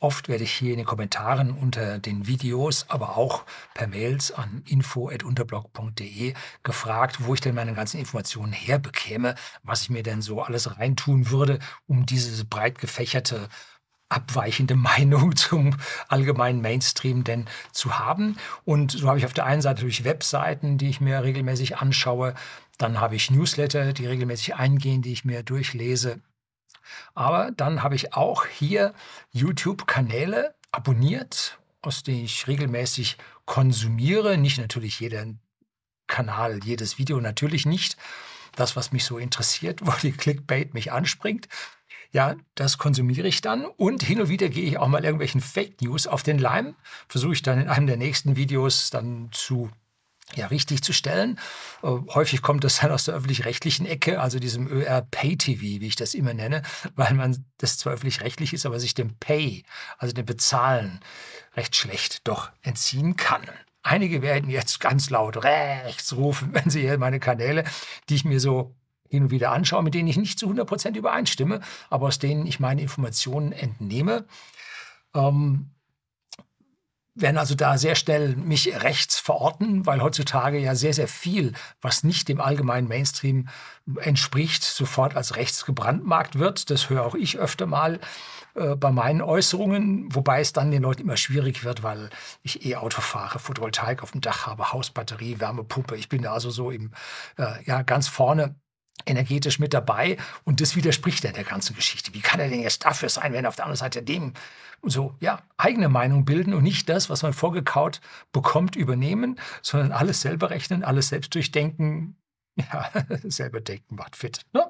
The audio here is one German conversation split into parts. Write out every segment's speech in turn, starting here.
Oft werde ich hier in den Kommentaren unter den Videos, aber auch per Mails an info.unterblog.de gefragt, wo ich denn meine ganzen Informationen herbekäme, was ich mir denn so alles reintun würde, um diese breit gefächerte abweichende Meinung zum allgemeinen Mainstream denn zu haben. Und so habe ich auf der einen Seite natürlich Webseiten, die ich mir regelmäßig anschaue. Dann habe ich Newsletter, die regelmäßig eingehen, die ich mir durchlese. Aber dann habe ich auch hier YouTube-Kanäle abonniert, aus denen ich regelmäßig konsumiere. Nicht natürlich jeden Kanal, jedes Video natürlich nicht. Das, was mich so interessiert, wo die Clickbait mich anspringt. Ja, das konsumiere ich dann und hin und wieder gehe ich auch mal irgendwelchen Fake News auf den Leim. Versuche ich dann in einem der nächsten Videos dann zu ja, richtig zu stellen. Äh, häufig kommt das dann aus der öffentlich-rechtlichen Ecke, also diesem ÖR-Pay-TV, wie ich das immer nenne, weil man das zwar öffentlich-rechtlich ist, aber sich dem Pay, also dem Bezahlen, recht schlecht doch entziehen kann. Einige werden jetzt ganz laut rechts rufen, wenn sie hier meine Kanäle, die ich mir so hin und wieder anschaue, mit denen ich nicht zu 100% übereinstimme, aber aus denen ich meine Informationen entnehme. Ähm, werden also da sehr schnell mich rechts verorten, weil heutzutage ja sehr, sehr viel, was nicht dem allgemeinen Mainstream entspricht, sofort als rechts gebrandmarkt wird. Das höre auch ich öfter mal äh, bei meinen Äußerungen, wobei es dann den Leuten immer schwierig wird, weil ich E-Auto fahre, Photovoltaik auf dem Dach habe, Hausbatterie, Wärmepumpe. Ich bin da also so im, äh, ja, ganz vorne energetisch mit dabei und das widerspricht ja der ganzen Geschichte. Wie kann er denn jetzt dafür sein, wenn auf der anderen Seite dem so ja eigene Meinung bilden und nicht das, was man vorgekaut bekommt, übernehmen, sondern alles selber rechnen, alles selbst durchdenken, ja, selber denken macht fit. Ne?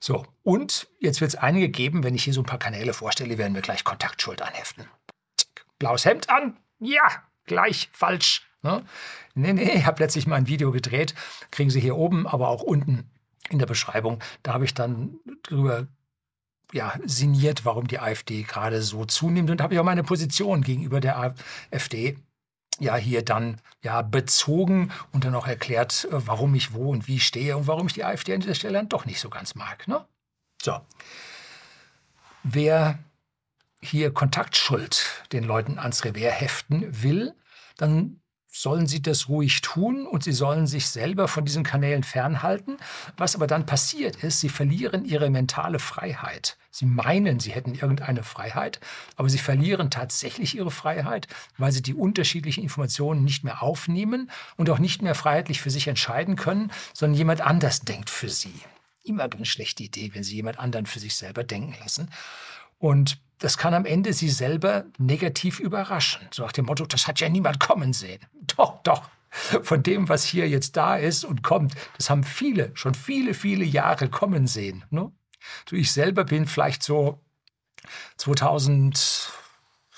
So, und jetzt wird es einige geben, wenn ich hier so ein paar Kanäle vorstelle, werden wir gleich Kontaktschuld anheften. Blaues Hemd an, ja, gleich falsch. Ne? Nee, nee, ich habe letztlich mal ein Video gedreht, kriegen Sie hier oben, aber auch unten in der Beschreibung. Da habe ich dann drüber ja, sinniert, warum die AfD gerade so zunimmt und habe ich auch meine Position gegenüber der AfD ja hier dann ja bezogen und dann auch erklärt, äh, warum ich wo und wie stehe und warum ich die AfD an dieser Stelle dann doch nicht so ganz mag. Ne? So. Wer hier Kontaktschuld den Leuten ans Revers heften will, dann sollen sie das ruhig tun und sie sollen sich selber von diesen Kanälen fernhalten. Was aber dann passiert ist, sie verlieren ihre mentale Freiheit. Sie meinen, sie hätten irgendeine Freiheit, aber sie verlieren tatsächlich ihre Freiheit, weil sie die unterschiedlichen Informationen nicht mehr aufnehmen und auch nicht mehr freiheitlich für sich entscheiden können, sondern jemand anders denkt für sie. Immer eine schlechte Idee, wenn sie jemand anderen für sich selber denken lassen. Und das kann am Ende Sie selber negativ überraschen. So nach dem Motto, das hat ja niemand kommen sehen. Doch, doch. Von dem, was hier jetzt da ist und kommt, das haben viele, schon viele, viele Jahre kommen sehen. Ne? So ich selber bin vielleicht so 2007,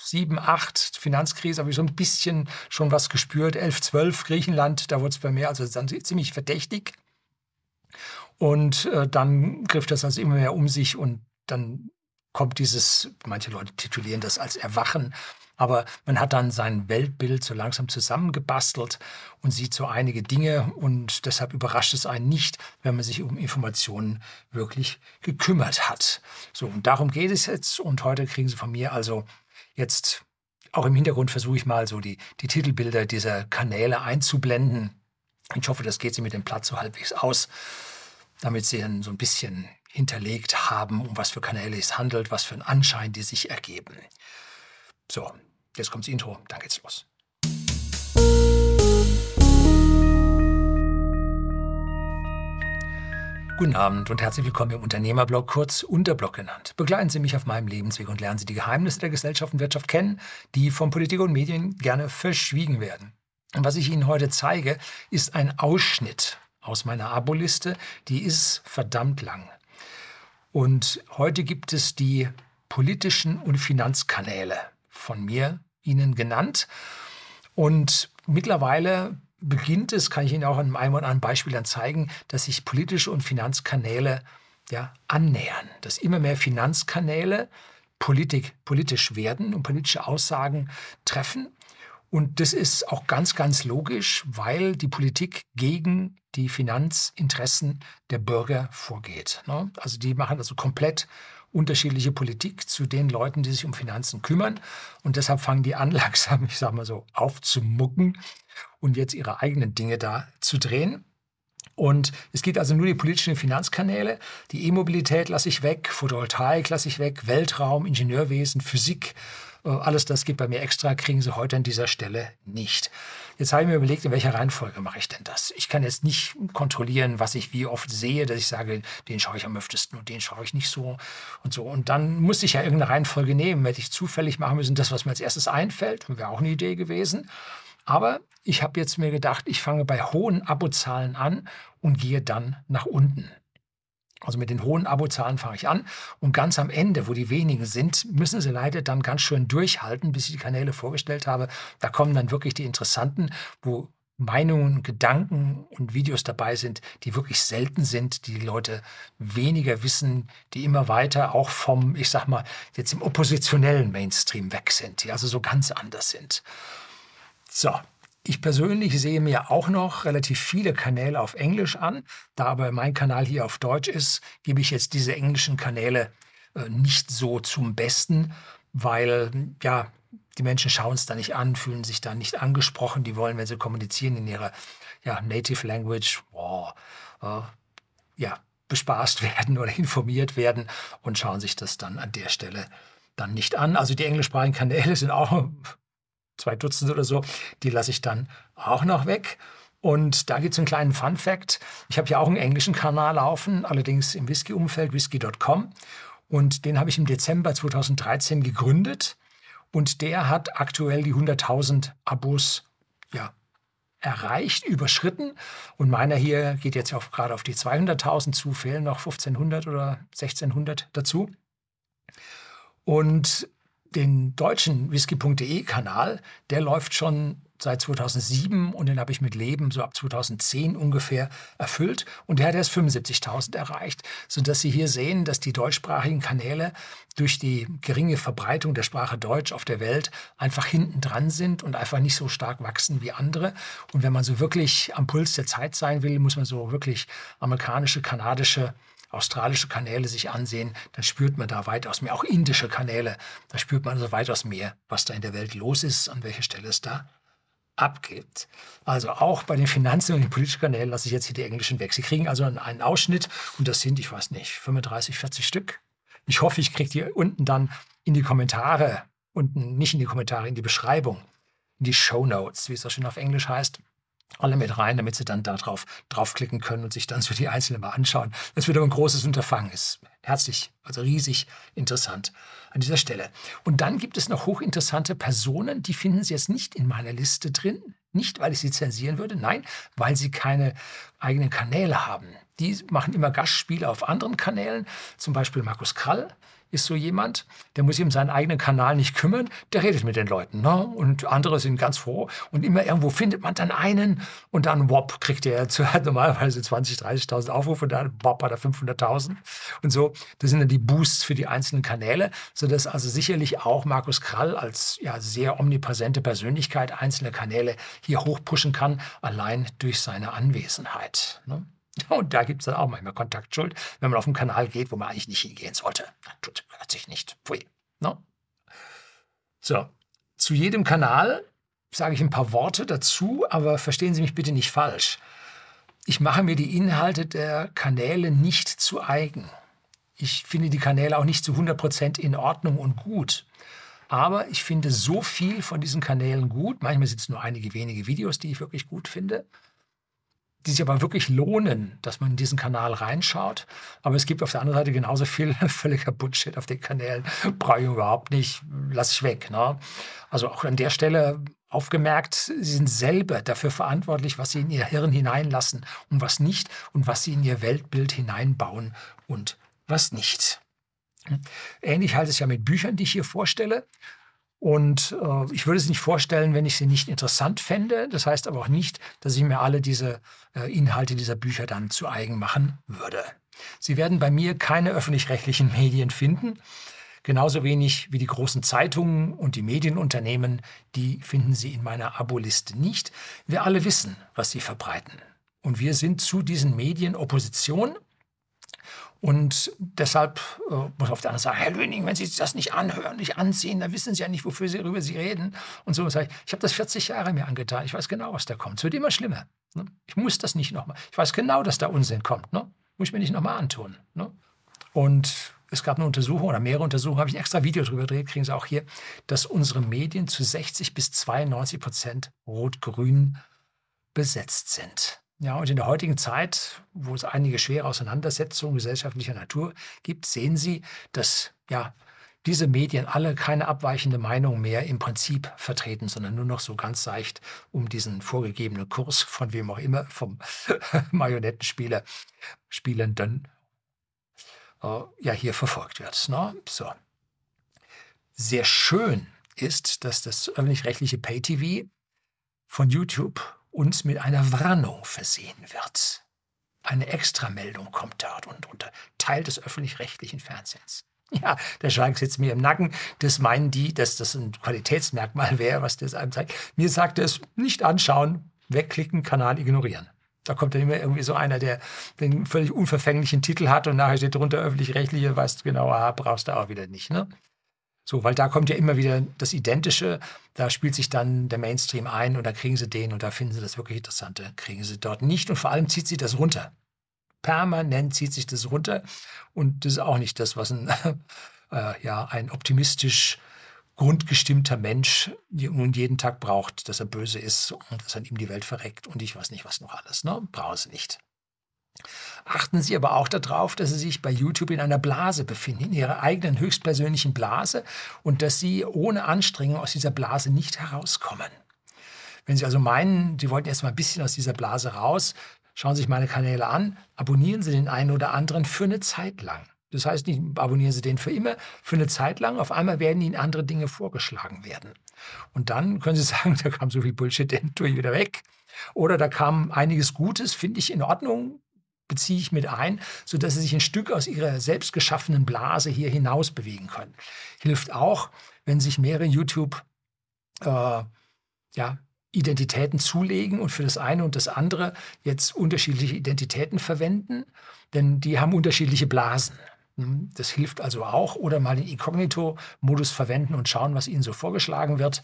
2008, Finanzkrise, habe ich so ein bisschen schon was gespürt. 11, 12 Griechenland, da wurde es bei mir also dann ziemlich verdächtig. Und äh, dann griff das also immer mehr um sich und dann kommt dieses, manche Leute titulieren das als Erwachen, aber man hat dann sein Weltbild so langsam zusammengebastelt und sieht so einige Dinge und deshalb überrascht es einen nicht, wenn man sich um Informationen wirklich gekümmert hat. So, und darum geht es jetzt und heute kriegen Sie von mir also jetzt auch im Hintergrund versuche ich mal so die, die Titelbilder dieser Kanäle einzublenden. Ich hoffe, das geht Sie mit dem Platz so halbwegs aus, damit Sie dann so ein bisschen hinterlegt haben, um was für Kanäle es handelt, was für einen Anschein die sich ergeben. So, jetzt kommt das Intro, dann geht's los. Guten Abend und herzlich willkommen im Unternehmerblog, kurz Unterblog genannt. Begleiten Sie mich auf meinem Lebensweg und lernen Sie die Geheimnisse der Gesellschaft und Wirtschaft kennen, die von Politik und Medien gerne verschwiegen werden. Und was ich Ihnen heute zeige, ist ein Ausschnitt aus meiner Aboliste. Die ist verdammt lang. Und heute gibt es die politischen und Finanzkanäle von mir Ihnen genannt. Und mittlerweile beginnt es, kann ich Ihnen auch an einem oder anderen Beispiel dann zeigen, dass sich politische und Finanzkanäle ja, annähern, dass immer mehr Finanzkanäle Politik, politisch werden und politische Aussagen treffen. Und das ist auch ganz, ganz logisch, weil die Politik gegen die Finanzinteressen der Bürger vorgeht. Ne? Also die machen also komplett unterschiedliche Politik zu den Leuten, die sich um Finanzen kümmern. Und deshalb fangen die an, langsam, ich sage mal so, aufzumucken und jetzt ihre eigenen Dinge da zu drehen. Und es gibt also nur die politischen Finanzkanäle. Die E-Mobilität lasse ich weg, Photovoltaik lasse ich weg, Weltraum, Ingenieurwesen, Physik, alles das geht bei mir extra, kriegen Sie heute an dieser Stelle nicht. Jetzt habe ich mir überlegt, in welcher Reihenfolge mache ich denn das? Ich kann jetzt nicht kontrollieren, was ich wie oft sehe, dass ich sage, den schaue ich am öftesten und den schaue ich nicht so und so. Und dann muss ich ja irgendeine Reihenfolge nehmen. Hätte ich zufällig machen müssen, das, was mir als erstes einfällt, wäre auch eine Idee gewesen. Aber ich habe jetzt mir gedacht, ich fange bei hohen Abozahlen an und gehe dann nach unten. Also mit den hohen Abozahlen fange ich an und ganz am Ende, wo die wenigen sind, müssen sie leider dann ganz schön durchhalten, bis ich die Kanäle vorgestellt habe. Da kommen dann wirklich die interessanten, wo Meinungen, Gedanken und Videos dabei sind, die wirklich selten sind, die die Leute weniger wissen, die immer weiter auch vom, ich sag mal, jetzt im oppositionellen Mainstream weg sind, die also so ganz anders sind. So, ich persönlich sehe mir auch noch relativ viele Kanäle auf Englisch an. Da aber mein Kanal hier auf Deutsch ist, gebe ich jetzt diese englischen Kanäle äh, nicht so zum Besten, weil ja, die Menschen schauen es da nicht an, fühlen sich da nicht angesprochen. Die wollen, wenn sie kommunizieren in ihrer ja, Native Language, wow, äh, ja, bespaßt werden oder informiert werden und schauen sich das dann an der Stelle dann nicht an. Also die englischsprachigen Kanäle sind auch zwei Dutzend oder so, die lasse ich dann auch noch weg. Und da gibt es einen kleinen Fun Fact. Ich habe ja auch einen englischen Kanal laufen, allerdings im Whisky-Umfeld, whisky.com. Und den habe ich im Dezember 2013 gegründet. Und der hat aktuell die 100.000 Abos ja, erreicht, überschritten. Und meiner hier geht jetzt auch gerade auf die 200.000 zu, fehlen noch 1500 oder 1600 dazu. Und den deutschen whisky.de Kanal, der läuft schon seit 2007 und den habe ich mit Leben so ab 2010 ungefähr erfüllt und der hat erst 75.000 erreicht, sodass Sie hier sehen, dass die deutschsprachigen Kanäle durch die geringe Verbreitung der Sprache Deutsch auf der Welt einfach hinten dran sind und einfach nicht so stark wachsen wie andere. Und wenn man so wirklich am Puls der Zeit sein will, muss man so wirklich amerikanische, kanadische australische Kanäle sich ansehen, dann spürt man da weitaus mehr, auch indische Kanäle, da spürt man also weitaus mehr, was da in der Welt los ist, an welcher Stelle es da abgibt. Also auch bei den Finanzen und den politischen Kanälen lasse ich jetzt hier die englischen weg. Sie kriegen also einen Ausschnitt und das sind, ich weiß nicht, 35, 40 Stück. Ich hoffe, ich kriege die unten dann in die Kommentare, unten nicht in die Kommentare, in die Beschreibung, in die Show Notes, wie es so schön auf Englisch heißt alle mit rein, damit sie dann darauf draufklicken können und sich dann so die einzelnen mal anschauen. Das wird aber ein großes Unterfangen. Ist herzlich, also riesig interessant an dieser Stelle. Und dann gibt es noch hochinteressante Personen, die finden Sie jetzt nicht in meiner Liste drin. Nicht, weil ich sie zensieren würde, nein, weil sie keine eigenen Kanäle haben. Die machen immer Gastspiele auf anderen Kanälen, zum Beispiel Markus Krall ist so jemand, der muss sich um seinen eigenen Kanal nicht kümmern, der redet mit den Leuten. Ne? Und andere sind ganz froh. Und immer irgendwo findet man dann einen und dann, wop, kriegt er normalerweise 20.000, 30.000 Aufrufe und dann, wop, hat er 500.000. Und so, das sind dann die Boosts für die einzelnen Kanäle, sodass also sicherlich auch Markus Krall als ja, sehr omnipräsente Persönlichkeit einzelne Kanäle hier hochpushen kann, allein durch seine Anwesenheit. Ne? Und da gibt es dann auch manchmal Kontaktschuld, wenn man auf einen Kanal geht, wo man eigentlich nicht hingehen sollte. Tut, hört sich nicht. Pfui. No? Ne? So, zu jedem Kanal sage ich ein paar Worte dazu, aber verstehen Sie mich bitte nicht falsch. Ich mache mir die Inhalte der Kanäle nicht zu eigen. Ich finde die Kanäle auch nicht zu 100% in Ordnung und gut. Aber ich finde so viel von diesen Kanälen gut. Manchmal sind es nur einige wenige Videos, die ich wirklich gut finde die sich aber wirklich lohnen, dass man in diesen Kanal reinschaut. Aber es gibt auf der anderen Seite genauso viel völliger Bullshit auf den Kanälen. Brauche ich überhaupt nicht, lasse ich weg. Ne? Also auch an der Stelle aufgemerkt, sie sind selber dafür verantwortlich, was sie in ihr Hirn hineinlassen und was nicht und was sie in ihr Weltbild hineinbauen und was nicht. Ähnlich halte es ja mit Büchern, die ich hier vorstelle. Und äh, ich würde es nicht vorstellen, wenn ich sie nicht interessant fände. Das heißt aber auch nicht, dass ich mir alle diese äh, Inhalte dieser Bücher dann zu eigen machen würde. Sie werden bei mir keine öffentlich-rechtlichen Medien finden. Genauso wenig wie die großen Zeitungen und die Medienunternehmen, die finden Sie in meiner Aboliste nicht. Wir alle wissen, was sie verbreiten. Und wir sind zu diesen Medien Opposition Und deshalb äh, muss auf der anderen Seite sagen, Herr Löning, wenn Sie das nicht anhören, nicht ansehen, dann wissen Sie ja nicht, wofür Sie, worüber Sie reden. Und so sage ich, ich habe das 40 Jahre mir angetan. Ich weiß genau, was da kommt. Es wird immer schlimmer. Ne? Ich muss das nicht nochmal. Ich weiß genau, dass da Unsinn kommt. Ne? Muss ich mir nicht nochmal antun. Ne? Und es gab eine Untersuchung oder mehrere Untersuchungen, habe ich ein extra Video darüber gedreht, kriegen Sie auch hier, dass unsere Medien zu 60 bis 92 Prozent rot-grün besetzt sind. Ja, und in der heutigen Zeit, wo es einige schwere Auseinandersetzungen gesellschaftlicher Natur gibt, sehen Sie, dass ja diese Medien alle keine abweichende Meinung mehr im Prinzip vertreten, sondern nur noch so ganz seicht um diesen vorgegebenen Kurs von wem auch immer, vom Marionettenspieler, Spielenden, äh, ja hier verfolgt wird. Ne? So. Sehr schön ist, dass das öffentlich-rechtliche Pay-TV von YouTube uns mit einer Warnung versehen wird. Eine Extrameldung kommt dort und unter Teil des öffentlich-rechtlichen Fernsehens. Ja, der Schrank sitzt mir im Nacken. Das meinen die, dass das ein Qualitätsmerkmal wäre, was das einem zeigt. Mir sagt es, nicht anschauen, wegklicken, Kanal ignorieren. Da kommt dann immer irgendwie so einer, der den völlig unverfänglichen Titel hat und nachher steht drunter öffentlich-rechtliche, weißt genau, aha, brauchst du auch wieder nicht. Ne? So, weil da kommt ja immer wieder das Identische, da spielt sich dann der Mainstream ein und da kriegen sie den und da finden sie das wirklich Interessante, kriegen sie dort nicht und vor allem zieht sie das runter. Permanent zieht sich das runter und das ist auch nicht das, was ein, äh, ja, ein optimistisch grundgestimmter Mensch nun jeden Tag braucht, dass er böse ist und dass an ihm die Welt verreckt und ich weiß nicht was noch alles. Ne? Brauchen sie nicht. Achten Sie aber auch darauf, dass Sie sich bei YouTube in einer Blase befinden, in Ihrer eigenen höchstpersönlichen Blase und dass Sie ohne Anstrengung aus dieser Blase nicht herauskommen. Wenn Sie also meinen, Sie wollten erst mal ein bisschen aus dieser Blase raus, schauen Sie sich meine Kanäle an, abonnieren Sie den einen oder anderen für eine Zeit lang. Das heißt nicht, abonnieren Sie den für immer, für eine Zeit lang. Auf einmal werden Ihnen andere Dinge vorgeschlagen werden. Und dann können Sie sagen, da kam so viel Bullshit, den tue ich wieder weg. Oder da kam einiges Gutes, finde ich in Ordnung, beziehe ich mit ein, sodass sie sich ein Stück aus ihrer selbst geschaffenen Blase hier hinaus bewegen können. Hilft auch, wenn sich mehrere YouTube äh, ja, Identitäten zulegen und für das eine und das andere jetzt unterschiedliche Identitäten verwenden, denn die haben unterschiedliche Blasen. Hm, das hilft also auch. Oder mal den Inkognito-Modus verwenden und schauen, was ihnen so vorgeschlagen wird.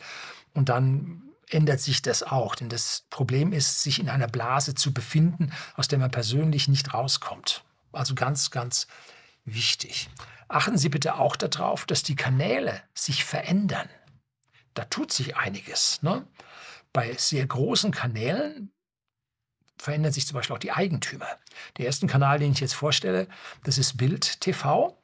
Und dann ändert sich das auch. Denn das Problem ist, sich in einer Blase zu befinden, aus der man persönlich nicht rauskommt. Also ganz, ganz wichtig. Achten Sie bitte auch darauf, dass die Kanäle sich verändern. Da tut sich einiges. Ne? Bei sehr großen Kanälen verändern sich zum Beispiel auch die Eigentümer. Der erste Kanal, den ich jetzt vorstelle, das ist Bild TV.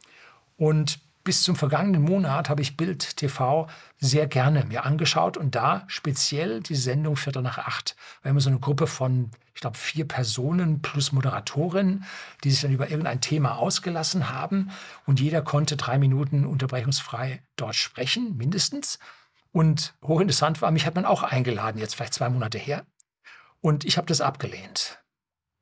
Und bis zum vergangenen Monat habe ich Bild TV sehr gerne mir angeschaut und da speziell die Sendung Viertel nach acht. Wir haben so eine Gruppe von, ich glaube, vier Personen plus Moderatorin, die sich dann über irgendein Thema ausgelassen haben und jeder konnte drei Minuten unterbrechungsfrei dort sprechen, mindestens. Und hochinteressant war, mich hat man auch eingeladen, jetzt vielleicht zwei Monate her. Und ich habe das abgelehnt.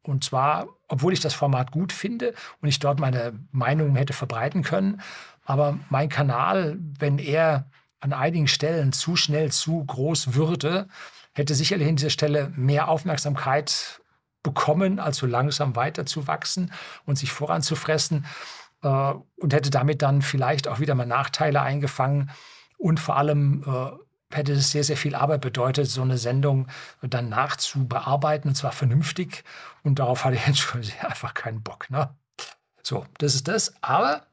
Und zwar, obwohl ich das Format gut finde und ich dort meine Meinung hätte verbreiten können, aber mein Kanal, wenn er an einigen Stellen zu schnell zu groß würde, hätte sicherlich an dieser Stelle mehr Aufmerksamkeit bekommen, als so langsam weiter zu wachsen und sich voranzufressen äh, und hätte damit dann vielleicht auch wieder mal Nachteile eingefangen und vor allem äh, hätte es sehr, sehr viel Arbeit bedeutet, so eine Sendung dann nachzubearbeiten und zwar vernünftig und darauf hatte ich jetzt schon einfach keinen Bock. Ne? So, das ist das. Aber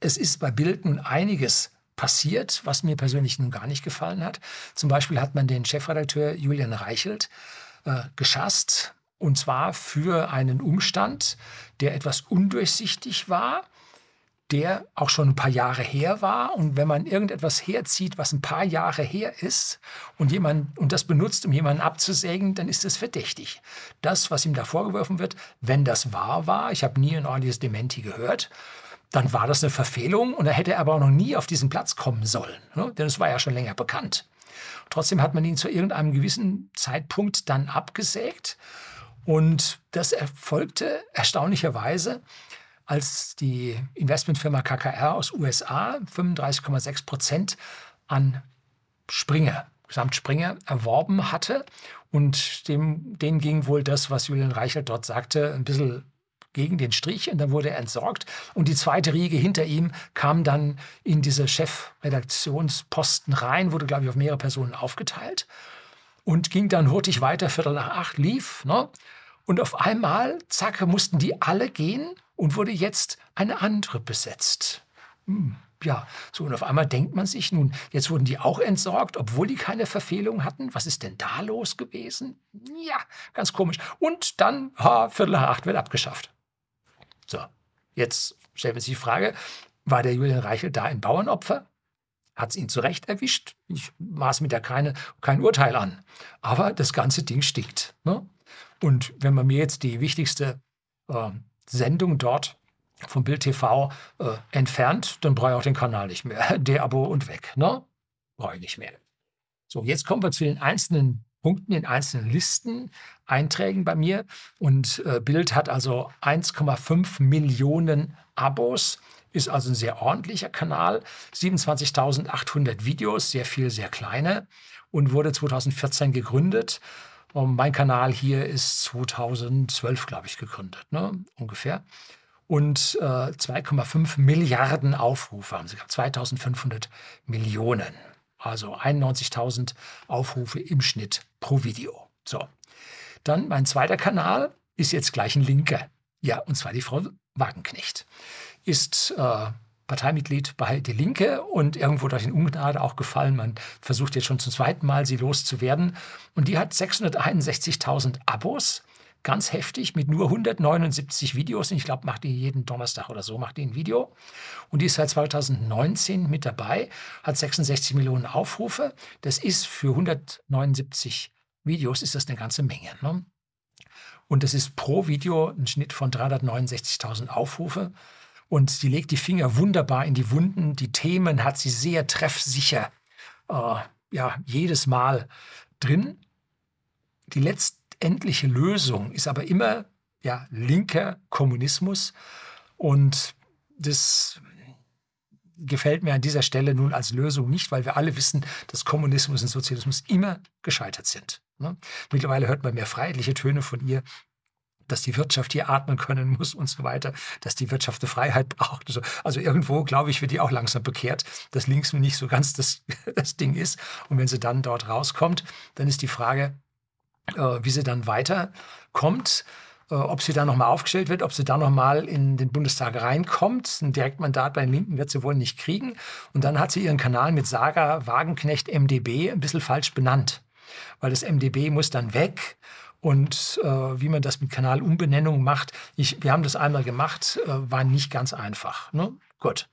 es ist bei Bild nun einiges passiert, was mir persönlich nun gar nicht gefallen hat. Zum Beispiel hat man den Chefredakteur Julian Reichelt äh, geschasst, und zwar für einen Umstand, der etwas undurchsichtig war, der auch schon ein paar Jahre her war. Und wenn man irgendetwas herzieht, was ein paar Jahre her ist und, jemand, und das benutzt, um jemanden abzusägen, dann ist es verdächtig. Das, was ihm da vorgeworfen wird, wenn das wahr war, ich habe nie ein ordentliches Dementi gehört, dann war das eine Verfehlung und er hätte aber auch noch nie auf diesen Platz kommen sollen, ne? denn es war ja schon länger bekannt. Trotzdem hat man ihn zu irgendeinem gewissen Zeitpunkt dann abgesägt und das erfolgte erstaunlicherweise, als die Investmentfirma KKR aus USA 35,6 Prozent an Springer, Gesamt Springer, erworben hatte. Und dem, denen ging wohl das, was Julian Reichelt dort sagte, ein bisschen gegen den Strich und dann wurde er entsorgt. Und die zweite Riege hinter ihm kam dann in diese Chefredaktionsposten rein, wurde, glaube ich, auf mehrere Personen aufgeteilt und ging dann hurtig weiter, Viertel nach acht lief. Ne? Und auf einmal, zack, mussten die alle gehen und wurde jetzt eine andere besetzt. Hm, ja, so und auf einmal denkt man sich nun, jetzt wurden die auch entsorgt, obwohl die keine Verfehlung hatten. Was ist denn da los gewesen? Ja, ganz komisch. Und dann, ha, Viertel nach acht wird abgeschafft. So, jetzt stellen wir sich die Frage, war der Julian Reichel da ein Bauernopfer? Hat es ihn zurecht erwischt? Ich maß mir da keine, kein Urteil an. Aber das ganze Ding stinkt. Ne? Und wenn man mir jetzt die wichtigste äh, Sendung dort vom Bild TV äh, entfernt, dann brauche ich auch den Kanal nicht mehr. Der Abo und weg. Ne? Brauche ich nicht mehr. So, jetzt kommen wir zu den einzelnen Punkten, den einzelnen Listen, Einträgen bei mir. Und äh, Bild hat also 1,5 Millionen Abos, ist also ein sehr ordentlicher Kanal. 27.800 Videos, sehr viel, sehr kleine und wurde 2014 gegründet. Und mein Kanal hier ist 2012, glaube ich, gegründet, ne? ungefähr und äh, 2,5 Milliarden Aufrufe haben sie gehabt, 2500 Millionen. Also 91.000 Aufrufe im Schnitt pro Video. So. Dann mein zweiter Kanal ist jetzt gleich ein linker. Ja, und zwar die Frau Wagenknecht. Ist äh, Parteimitglied bei Die Linke und irgendwo durch den Ungnade auch gefallen. Man versucht jetzt schon zum zweiten Mal, sie loszuwerden. Und die hat 661.000 Abos ganz heftig mit nur 179 Videos. Ich glaube, macht die jeden Donnerstag oder so, macht die ein Video. Und die ist seit 2019 mit dabei, hat 66 Millionen Aufrufe. Das ist für 179 Videos ist das eine ganze Menge. Ne? Und das ist pro Video ein Schnitt von 369.000 Aufrufe. Und sie legt die Finger wunderbar in die Wunden. Die Themen hat sie sehr treffsicher, äh, ja, jedes Mal drin. Die letzten letztendliche Lösung ist aber immer ja, linker Kommunismus. Und das gefällt mir an dieser Stelle nun als Lösung nicht, weil wir alle wissen, dass Kommunismus und Sozialismus immer gescheitert sind. Ne? Mittlerweile hört man mehr freiheitliche Töne von ihr, dass die Wirtschaft hier atmen können muss und so weiter, dass die Wirtschaft eine Freiheit braucht. Also irgendwo, glaube ich, wird die auch langsam bekehrt, dass links nicht so ganz das, das Ding ist. Und wenn sie dann dort rauskommt, dann ist die Frage, wie sie dann weiterkommt, äh, ob sie dann nochmal aufgestellt wird, ob sie dann nochmal in den Bundestag reinkommt. Ein Direktmandat bei den Linken wird sie wohl nicht kriegen. Und dann hat sie ihren Kanal mit Saga Wagenknecht MDB ein bisschen falsch benannt, weil das MDB muss dann weg. Und äh, wie man das mit Kanalumbenennung macht, ich, wir haben das einmal gemacht, äh, war nicht ganz einfach. Ne? Gut.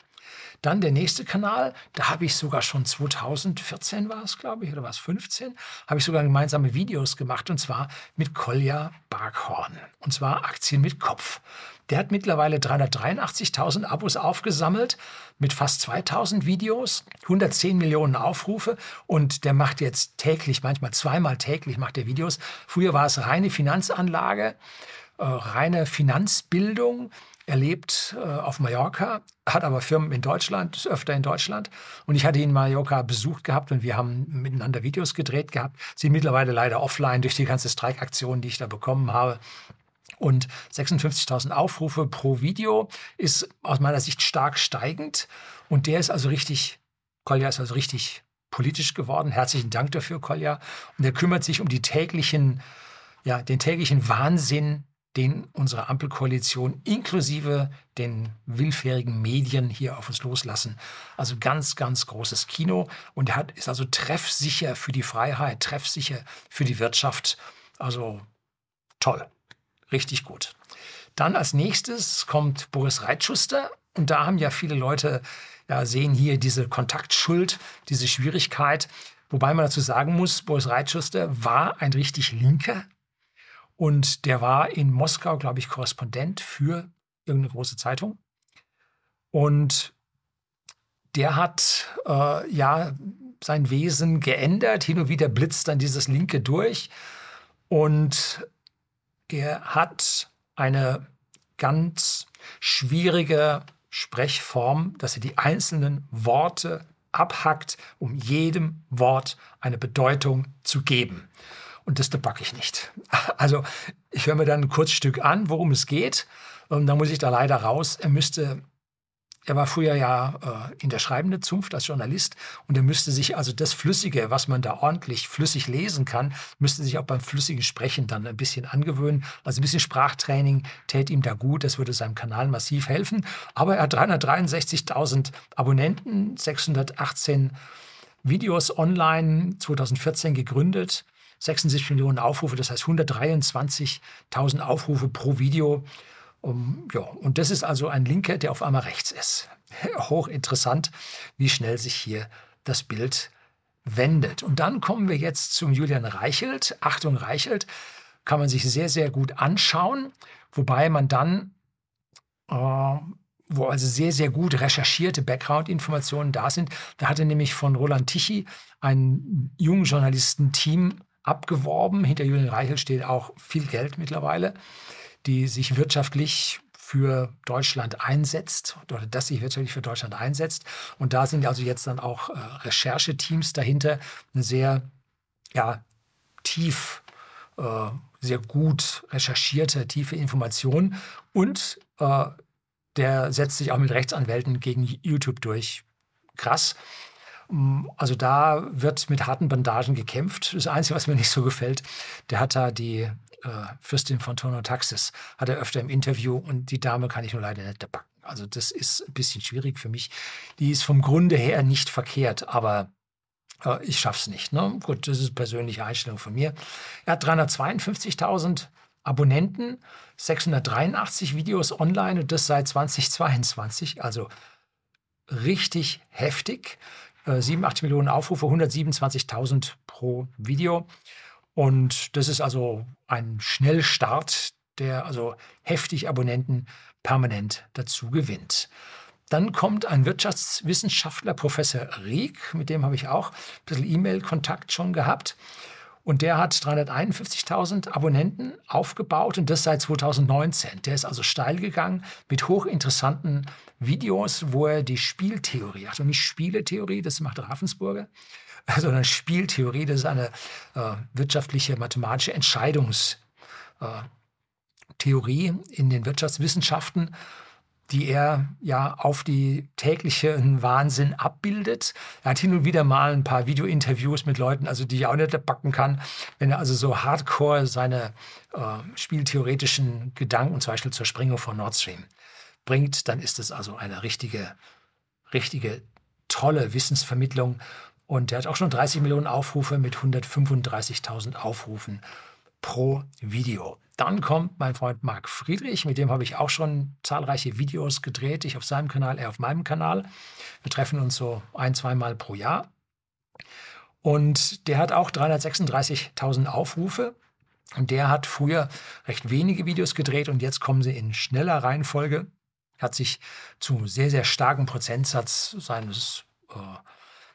Dann der nächste Kanal, da habe ich sogar schon 2014 war es, glaube ich, oder war es 15, habe ich sogar gemeinsame Videos gemacht und zwar mit Kolja Barkhorn. Und zwar Aktien mit Kopf. Der hat mittlerweile 383.000 Abos aufgesammelt mit fast 2000 Videos, 110 Millionen Aufrufe und der macht jetzt täglich, manchmal zweimal täglich macht er Videos. Früher war es reine Finanzanlage, äh, reine Finanzbildung. Er lebt äh, auf Mallorca, hat aber Firmen in Deutschland, ist öfter in Deutschland. Und ich hatte ihn in Mallorca besucht gehabt und wir haben miteinander Videos gedreht gehabt. Sind mittlerweile leider offline durch die ganze Streikaktion, die ich da bekommen habe. Und 56.000 Aufrufe pro Video ist aus meiner Sicht stark steigend. Und der ist also richtig, Kolja ist also richtig politisch geworden. Herzlichen Dank dafür, Kolja. Und er kümmert sich um die täglichen, ja, den täglichen Wahnsinn den unsere Ampelkoalition inklusive den willfährigen Medien hier auf uns loslassen. Also ganz, ganz großes Kino und hat, ist also treffsicher für die Freiheit, treffsicher für die Wirtschaft. Also toll, richtig gut. Dann als nächstes kommt Boris Reitschuster und da haben ja viele Leute, ja, sehen hier diese Kontaktschuld, diese Schwierigkeit. Wobei man dazu sagen muss, Boris Reitschuster war ein richtig linker und der war in Moskau, glaube ich, Korrespondent für irgendeine große Zeitung. Und der hat äh, ja sein Wesen geändert. Hin und wieder blitzt dann dieses Linke durch. Und er hat eine ganz schwierige Sprechform, dass er die einzelnen Worte abhackt, um jedem Wort eine Bedeutung zu geben. Und das debugge ich nicht. Also ich höre mir dann ein Kurzstück an, worum es geht. Und dann muss ich da leider raus. Er müsste er war früher ja äh, in der schreibenden Zunft als Journalist und er müsste sich also das Flüssige, was man da ordentlich flüssig lesen kann, müsste sich auch beim flüssigen Sprechen dann ein bisschen angewöhnen. Also ein bisschen Sprachtraining täte ihm da gut, das würde seinem Kanal massiv helfen. Aber er hat 363.000 Abonnenten, 618 Videos online, 2014 gegründet. 76 Millionen Aufrufe, das heißt 123.000 Aufrufe pro Video. Um, ja, und das ist also ein Linker, der auf einmal rechts ist. Hochinteressant, wie schnell sich hier das Bild wendet. Und dann kommen wir jetzt zum Julian Reichelt. Achtung, Reichelt kann man sich sehr, sehr gut anschauen, wobei man dann, äh, wo also sehr, sehr gut recherchierte Background-Informationen da sind. Da hatte nämlich von Roland Tichy ein jungen Journalistenteam abgeworben. Hinter Julian Reichelt steht auch viel Geld mittlerweile die sich wirtschaftlich für Deutschland einsetzt oder das sich wirtschaftlich für Deutschland einsetzt. Und da sind also jetzt dann auch äh, Rechercheteams dahinter, eine sehr ja, tief, äh, sehr gut recherchierte, tiefe Information. Und äh, der setzt sich auch mit Rechtsanwälten gegen YouTube durch. Krass. Also da wird mit harten Bandagen gekämpft. Das Einzige, was mir nicht so gefällt, der hat da die äh, Fürstin von Tonotaxis, hat er öfter im Interview und die Dame kann ich nur leider nicht backen. Also das ist ein bisschen schwierig für mich. Die ist vom Grunde her nicht verkehrt, aber äh, ich es nicht. Ne? Gut, das ist persönliche Einstellung von mir. Er hat 352.000 Abonnenten, 683 Videos online und das seit 2022. Also richtig heftig. Äh, 87 Millionen Aufrufe, 127.000 pro Video. Und das ist also ein Schnellstart, der also heftig Abonnenten permanent dazu gewinnt. Dann kommt ein Wirtschaftswissenschaftler, Professor Rieck, mit dem habe ich auch ein bisschen E-Mail-Kontakt schon gehabt. Und der hat 351.000 Abonnenten aufgebaut und das seit 2019. Der ist also steil gegangen mit hochinteressanten Videos, wo er die Spieltheorie, also nicht Spieletheorie, das macht Ravensburger, sondern Spieltheorie, das ist eine äh, wirtschaftliche, mathematische Entscheidungstheorie äh, in den Wirtschaftswissenschaften, die er ja auf die täglichen Wahnsinn abbildet. Er hat hin und wieder mal ein paar Videointerviews mit Leuten, also die ich auch nicht backen kann. Wenn er also so hardcore seine äh, spieltheoretischen Gedanken, zum Beispiel zur Sprengung von Nord Stream, bringt, dann ist es also eine richtige, richtige tolle Wissensvermittlung und der hat auch schon 30 Millionen Aufrufe mit 135.000 Aufrufen pro Video. Dann kommt mein Freund Marc Friedrich, mit dem habe ich auch schon zahlreiche Videos gedreht. Ich auf seinem Kanal, er auf meinem Kanal. Wir treffen uns so ein, zweimal pro Jahr. Und der hat auch 336.000 Aufrufe. Und der hat früher recht wenige Videos gedreht und jetzt kommen sie in schneller Reihenfolge. Hat sich zu sehr, sehr starken Prozentsatz seines äh,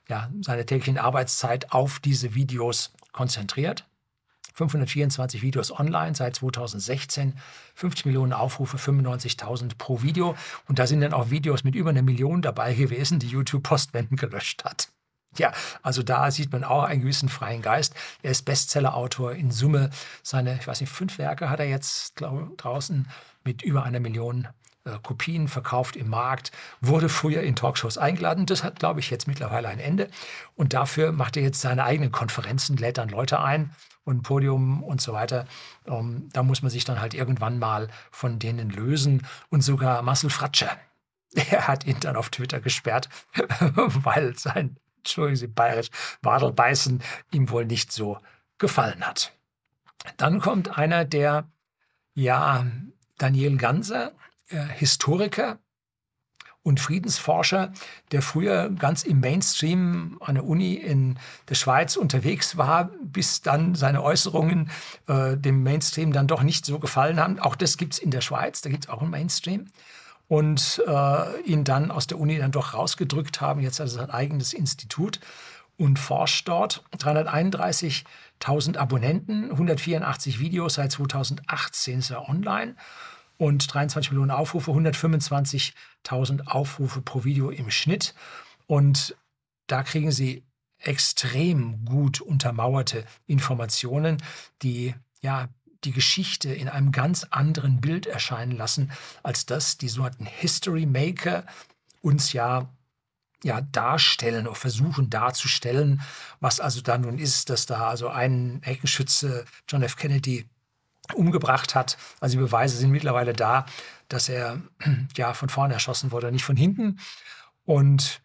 ja, seine täglichen Arbeitszeit auf diese Videos konzentriert. 524 Videos online seit 2016, 50 Millionen Aufrufe, 95.000 pro Video. Und da sind dann auch Videos mit über einer Million dabei gewesen, die YouTube postwendend gelöscht hat. Ja, also da sieht man auch einen gewissen freien Geist. Er ist Bestsellerautor in Summe. Seine, ich weiß nicht, fünf Werke hat er jetzt glaub, draußen mit über einer Million Kopien verkauft im Markt, wurde früher in Talkshows eingeladen. Das hat, glaube ich, jetzt mittlerweile ein Ende. Und dafür macht er jetzt seine eigenen Konferenzen, lädt dann Leute ein und Podium und so weiter. Ähm, da muss man sich dann halt irgendwann mal von denen lösen. Und sogar Marcel Fratscher, er hat ihn dann auf Twitter gesperrt, weil sein, Entschuldigen Sie, bayerisch, Wadelbeißen ihm wohl nicht so gefallen hat. Dann kommt einer, der, ja, Daniel Ganser, äh, Historiker und Friedensforscher, der früher ganz im Mainstream an der Uni in der Schweiz unterwegs war, bis dann seine Äußerungen äh, dem Mainstream dann doch nicht so gefallen haben. Auch das gibt es in der Schweiz, da gibt es auch einen Mainstream. Und äh, ihn dann aus der Uni dann doch rausgedrückt haben. Jetzt er sein eigenes Institut und forscht dort. 331.000 Abonnenten, 184 Videos seit 2018 ist er online und 23 Millionen Aufrufe, 125.000 Aufrufe pro Video im Schnitt. Und da kriegen Sie extrem gut untermauerte Informationen, die ja die Geschichte in einem ganz anderen Bild erscheinen lassen, als das die sogenannten History Maker uns ja ja, darstellen oder versuchen darzustellen, was also da nun ist, dass da also ein Heckenschütze John F. Kennedy umgebracht hat. Also die Beweise sind mittlerweile da, dass er ja von vorne erschossen wurde, nicht von hinten. Und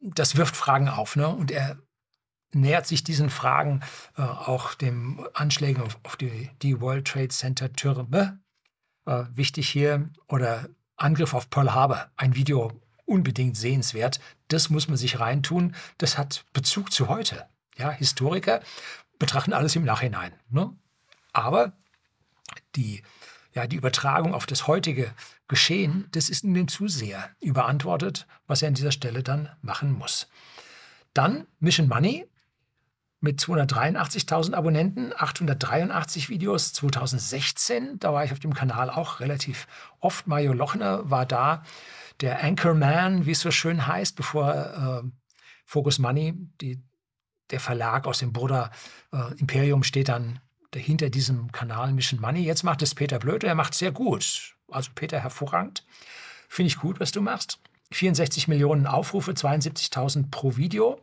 das wirft Fragen auf. Ne? Und er nähert sich diesen Fragen äh, auch dem Anschlägen auf, auf, die, die World Trade Center Türme. Äh, wichtig hier, oder Angriff auf Pearl Harbor, ein Video unbedingt sehenswert. Das muss man sich reintun. Das hat Bezug zu heute. Ja, Historiker betrachten alles im Nachhinein. Ne? Aber die, ja, die Übertragung auf das heutige Geschehen, das ist in den Zuseher überantwortet, was er an dieser Stelle dann machen muss. Dann Mission Money mit 283.000 Abonnenten, 883 Videos 2016. Da war ich auf dem Kanal auch relativ oft. Mario Lochner war da der Anchorman, wie es so schön heißt, bevor äh, Focus Money, die, der Verlag aus dem Bruder äh, Imperium, steht dann hinter diesem Kanal Mission Money. Jetzt macht es Peter Blöde, er macht sehr gut. Also Peter, hervorragend. Finde ich gut, was du machst. 64 Millionen Aufrufe, 72.000 pro Video.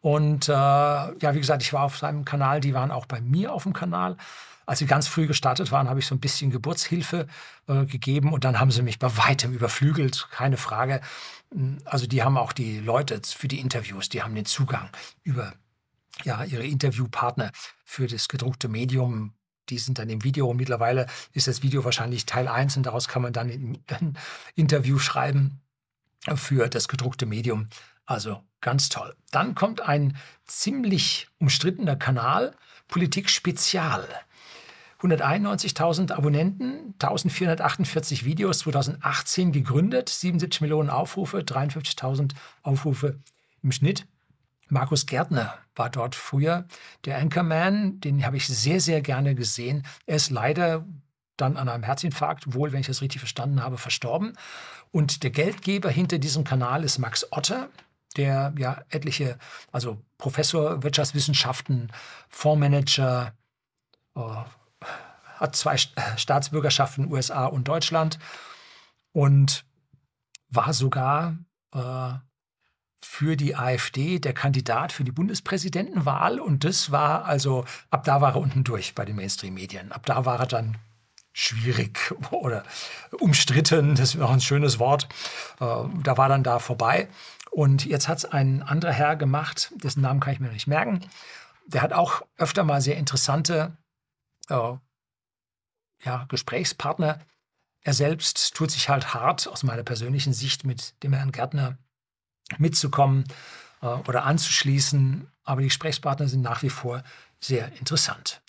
Und äh, ja, wie gesagt, ich war auf seinem Kanal, die waren auch bei mir auf dem Kanal. Als sie ganz früh gestartet waren, habe ich so ein bisschen Geburtshilfe äh, gegeben und dann haben sie mich bei weitem überflügelt, keine Frage. Also die haben auch die Leute für die Interviews, die haben den Zugang über ja, ihre Interviewpartner für das gedruckte Medium. Die sind dann im Video und mittlerweile ist das Video wahrscheinlich Teil 1 und daraus kann man dann ein Interview schreiben für das gedruckte Medium. Also ganz toll. Dann kommt ein ziemlich umstrittener Kanal, Politik Spezial. 191.000 Abonnenten, 1448 Videos, 2018 gegründet, 77 Millionen Aufrufe, 53.000 Aufrufe im Schnitt. Markus Gärtner war dort früher der Anchorman, den habe ich sehr, sehr gerne gesehen. Er ist leider dann an einem Herzinfarkt, wohl, wenn ich das richtig verstanden habe, verstorben. Und der Geldgeber hinter diesem Kanal ist Max Otter, der ja etliche, also Professor Wirtschaftswissenschaften, Fondsmanager, äh, hat zwei Staatsbürgerschaften, USA und Deutschland und war sogar äh, für die AfD der Kandidat für die Bundespräsidentenwahl. Und das war also, ab da war er unten durch bei den Mainstream-Medien. Ab da war er dann schwierig oder umstritten, das ist auch ein schönes Wort. Äh, da war dann da vorbei. Und jetzt hat es ein anderer Herr gemacht, dessen Namen kann ich mir nicht merken. Der hat auch öfter mal sehr interessante äh, ja, Gesprächspartner. Er selbst tut sich halt hart aus meiner persönlichen Sicht mit dem Herrn Gärtner mitzukommen äh, oder anzuschließen. Aber die Gesprächspartner sind nach wie vor sehr interessant.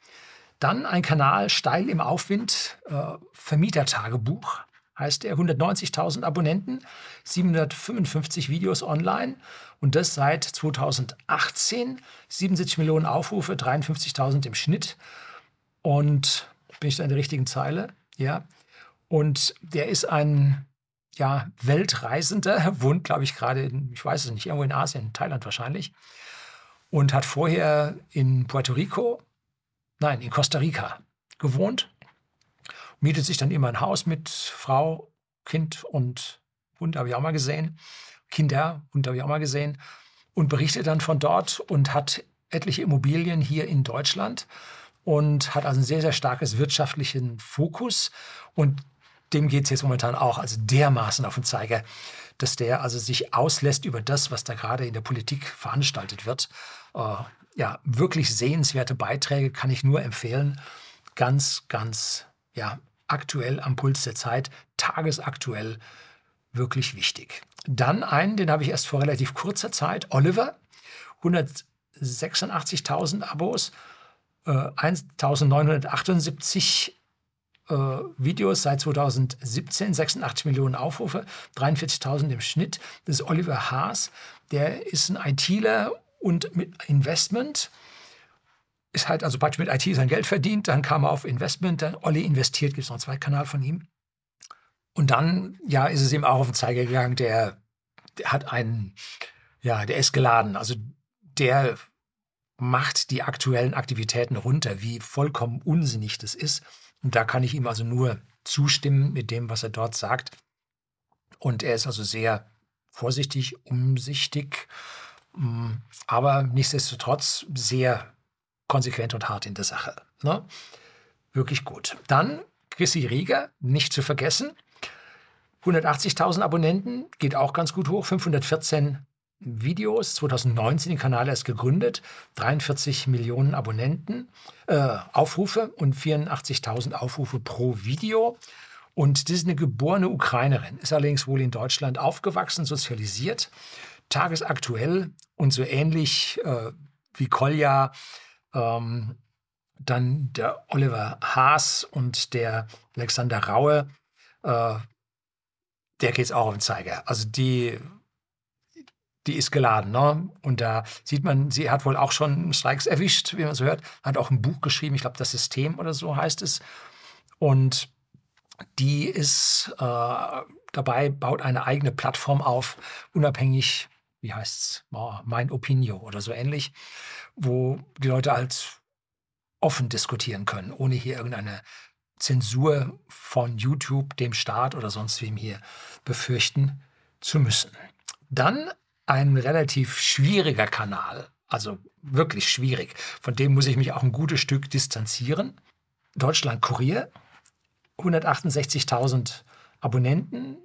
Dann ein Kanal steil im Aufwind, äh, Vermietertagebuch heißt er, 190.000 Abonnenten, 755 Videos online und das seit 2018, 77 Millionen Aufrufe, 53.000 im Schnitt und bin ich da in der richtigen Zeile? Ja. Und der ist ein ja, Weltreisender, wohnt, glaube ich, gerade, in, ich weiß es nicht, irgendwo in Asien, in Thailand wahrscheinlich. Und hat vorher in Puerto Rico, nein, in Costa Rica gewohnt. Mietet sich dann immer ein Haus mit Frau, Kind und Hund, habe ich auch mal gesehen. Kinder, Hund habe ich auch mal gesehen. Und berichtet dann von dort und hat etliche Immobilien hier in Deutschland und hat also ein sehr, sehr starkes wirtschaftlichen Fokus. Und dem geht es jetzt momentan auch also dermaßen auf den Zeiger, dass der also sich auslässt über das, was da gerade in der Politik veranstaltet wird. Äh, ja, wirklich sehenswerte Beiträge kann ich nur empfehlen. Ganz, ganz, ja, aktuell am Puls der Zeit, tagesaktuell, wirklich wichtig. Dann einen, den habe ich erst vor relativ kurzer Zeit, Oliver, 186.000 Abos, 1978 äh, Videos seit 2017, 86 Millionen Aufrufe, 43.000 im Schnitt. Das ist Oliver Haas. Der ist ein ITler und mit Investment. Ist halt also praktisch mit IT sein Geld verdient. Dann kam er auf Investment. Dann Olli investiert, gibt es noch einen zweiten Kanal von ihm. Und dann, ja, ist es ihm auch auf den Zeiger gegangen. Der, der hat einen Ja, der ist geladen. Also der macht die aktuellen Aktivitäten runter, wie vollkommen unsinnig das ist. Und da kann ich ihm also nur zustimmen mit dem, was er dort sagt. Und er ist also sehr vorsichtig, umsichtig, mm, aber nichtsdestotrotz sehr konsequent und hart in der Sache. Ne? Wirklich gut. Dann Chrissy Rieger, nicht zu vergessen. 180.000 Abonnenten, geht auch ganz gut hoch. 514 Videos, 2019 den Kanal erst gegründet, 43 Millionen Abonnenten, äh, Aufrufe und 84.000 Aufrufe pro Video. Und das ist eine geborene Ukrainerin, ist allerdings wohl in Deutschland aufgewachsen, sozialisiert, tagesaktuell und so ähnlich äh, wie Kolja, ähm, dann der Oliver Haas und der Alexander Raue, äh, der geht es auch auf den Zeiger. Also die die ist geladen. Ne? Und da sieht man, sie hat wohl auch schon Streiks erwischt, wie man so hört, hat auch ein Buch geschrieben, ich glaube, das System oder so heißt es. Und die ist äh, dabei, baut eine eigene Plattform auf, unabhängig, wie heißt es, oh, mein Opinio oder so ähnlich, wo die Leute halt offen diskutieren können, ohne hier irgendeine Zensur von YouTube, dem Staat oder sonst wem hier befürchten zu müssen. Dann ein relativ schwieriger Kanal, also wirklich schwierig. Von dem muss ich mich auch ein gutes Stück distanzieren. Deutschland Kurier, 168.000 Abonnenten,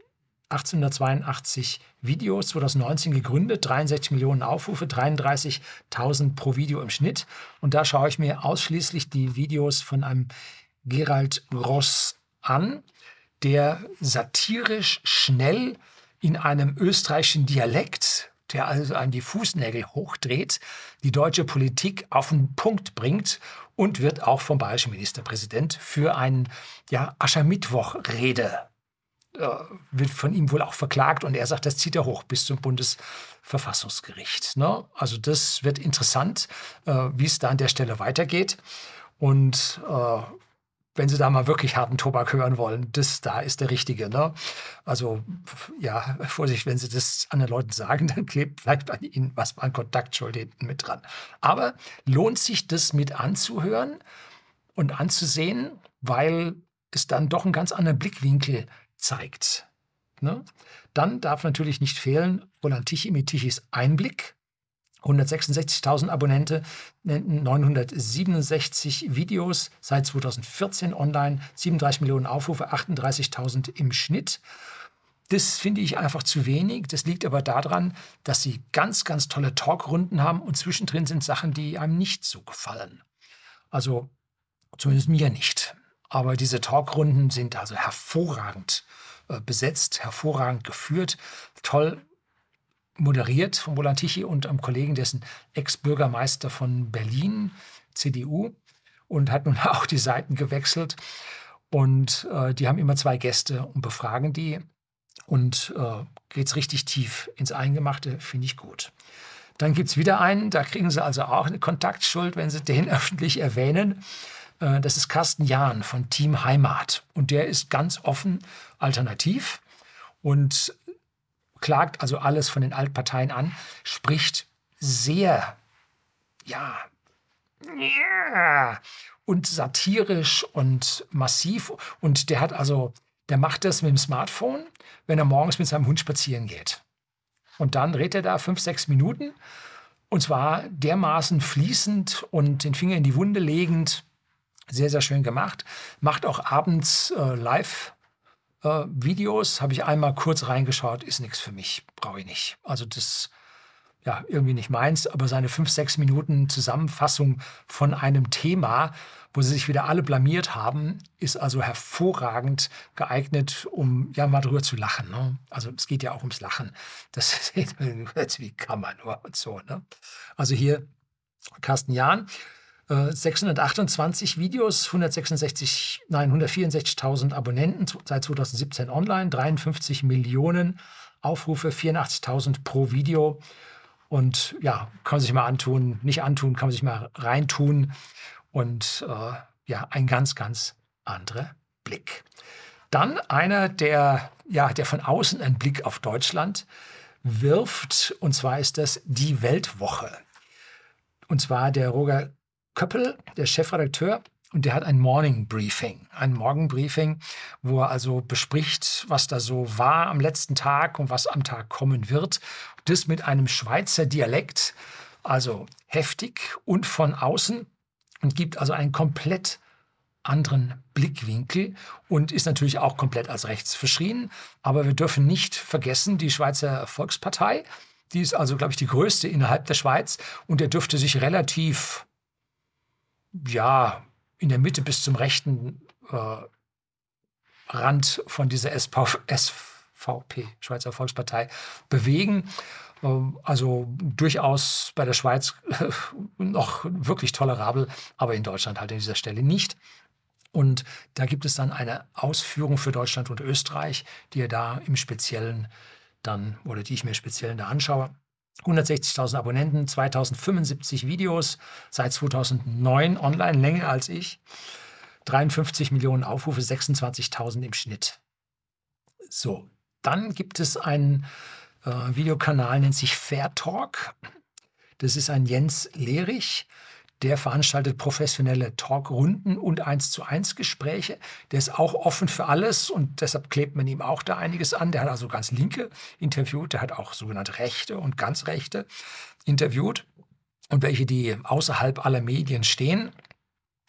1882 Videos, 2019 gegründet, 63 Millionen Aufrufe, 33.000 pro Video im Schnitt. Und da schaue ich mir ausschließlich die Videos von einem Gerald Ross an, der satirisch schnell in einem österreichischen Dialekt der also an die Fußnägel hochdreht, die deutsche Politik auf den Punkt bringt und wird auch vom bayerischen Ministerpräsident für einen ja, Aschermittwoch-Rede äh, wird von ihm wohl auch verklagt und er sagt, das zieht er hoch bis zum Bundesverfassungsgericht. Ne? Also das wird interessant, äh, wie es da an der Stelle weitergeht. Und äh, wenn Sie da mal wirklich harten Tobak hören wollen, das da ist der richtige. Ne? Also ja, Vorsicht, wenn Sie das anderen Leuten sagen, dann klebt vielleicht bei Ihnen was an Kontaktschuld hinten mit dran. Aber lohnt sich das mit anzuhören und anzusehen, weil es dann doch einen ganz anderen Blickwinkel zeigt. Ne? Dann darf natürlich nicht fehlen Roland Tichy mit Tichys Einblick. 166.000 Abonnenten, 967 Videos seit 2014 online, 37 Millionen Aufrufe, 38.000 im Schnitt. Das finde ich einfach zu wenig. Das liegt aber daran, dass sie ganz, ganz tolle Talkrunden haben und zwischendrin sind Sachen, die einem nicht so gefallen. Also zumindest mir nicht. Aber diese Talkrunden sind also hervorragend äh, besetzt, hervorragend geführt, toll moderiert von Roland Tichy und einem Kollegen, dessen Ex-Bürgermeister von Berlin, CDU, und hat nun auch die Seiten gewechselt. Und äh, die haben immer zwei Gäste und befragen die. Und äh, es richtig tief ins Eingemachte, finde ich gut. Dann gibt es wieder einen, da kriegen Sie also auch eine Kontaktschuld, wenn Sie den öffentlich erwähnen. Äh, das ist Carsten Jahn von Team Heimat. Und der ist ganz offen alternativ. Und klagt also alles von den Altparteien an, spricht sehr, ja, und satirisch und massiv. Und der hat also, der macht das mit dem Smartphone, wenn er morgens mit seinem Hund spazieren geht. Und dann redet er da fünf, sechs Minuten. Und zwar dermaßen fließend und den Finger in die Wunde legend. Sehr, sehr schön gemacht. Macht auch abends äh, live äh, Videos habe ich einmal kurz reingeschaut, ist nichts für mich, brauche ich nicht. Also das ja irgendwie nicht meins, aber seine fünf, sechs Minuten Zusammenfassung von einem Thema, wo sie sich wieder alle blamiert haben, ist also hervorragend geeignet, um ja mal drüber zu lachen. Ne? Also es geht ja auch ums Lachen. Das ist wie kann man nur und so. Ne? Also hier Carsten Jahn. 628 äh, Videos, 166, nein, 164.000 Abonnenten seit 2017 online, 53 Millionen Aufrufe, 84.000 pro Video. Und ja, kann man sich mal antun, nicht antun, kann man sich mal reintun. Und äh, ja, ein ganz, ganz anderer Blick. Dann einer, der, ja, der von außen einen Blick auf Deutschland wirft. Und zwar ist das die Weltwoche. Und zwar der Roger Köppel, der Chefredakteur, und der hat ein Morning Briefing, ein Morgenbriefing, wo er also bespricht, was da so war am letzten Tag und was am Tag kommen wird. Das mit einem Schweizer Dialekt, also heftig und von außen und gibt also einen komplett anderen Blickwinkel und ist natürlich auch komplett als rechts verschrien. Aber wir dürfen nicht vergessen, die Schweizer Volkspartei, die ist also, glaube ich, die größte innerhalb der Schweiz und der dürfte sich relativ, ja, in der Mitte bis zum rechten äh, Rand von dieser SV, SVP, Schweizer Volkspartei, bewegen. Ähm, also durchaus bei der Schweiz noch wirklich tolerabel, aber in Deutschland halt an dieser Stelle nicht. Und da gibt es dann eine Ausführung für Deutschland und Österreich, die er da im Speziellen dann, oder die ich mir speziell da anschaue. 160.000 Abonnenten, 2075 Videos, seit 2009 online, länger als ich. 53 Millionen Aufrufe, 26.000 im Schnitt. So, dann gibt es einen äh, Videokanal, nennt sich Fair Talk. Das ist ein Jens Lehrich, der veranstaltet professionelle Talkrunden und eins zu eins Gespräche. Der ist auch offen für alles und deshalb klebt man ihm auch da einiges an. Der hat also ganz Linke interviewt, der hat auch sogenannte Rechte und ganz Rechte interviewt und welche, die außerhalb aller Medien stehen.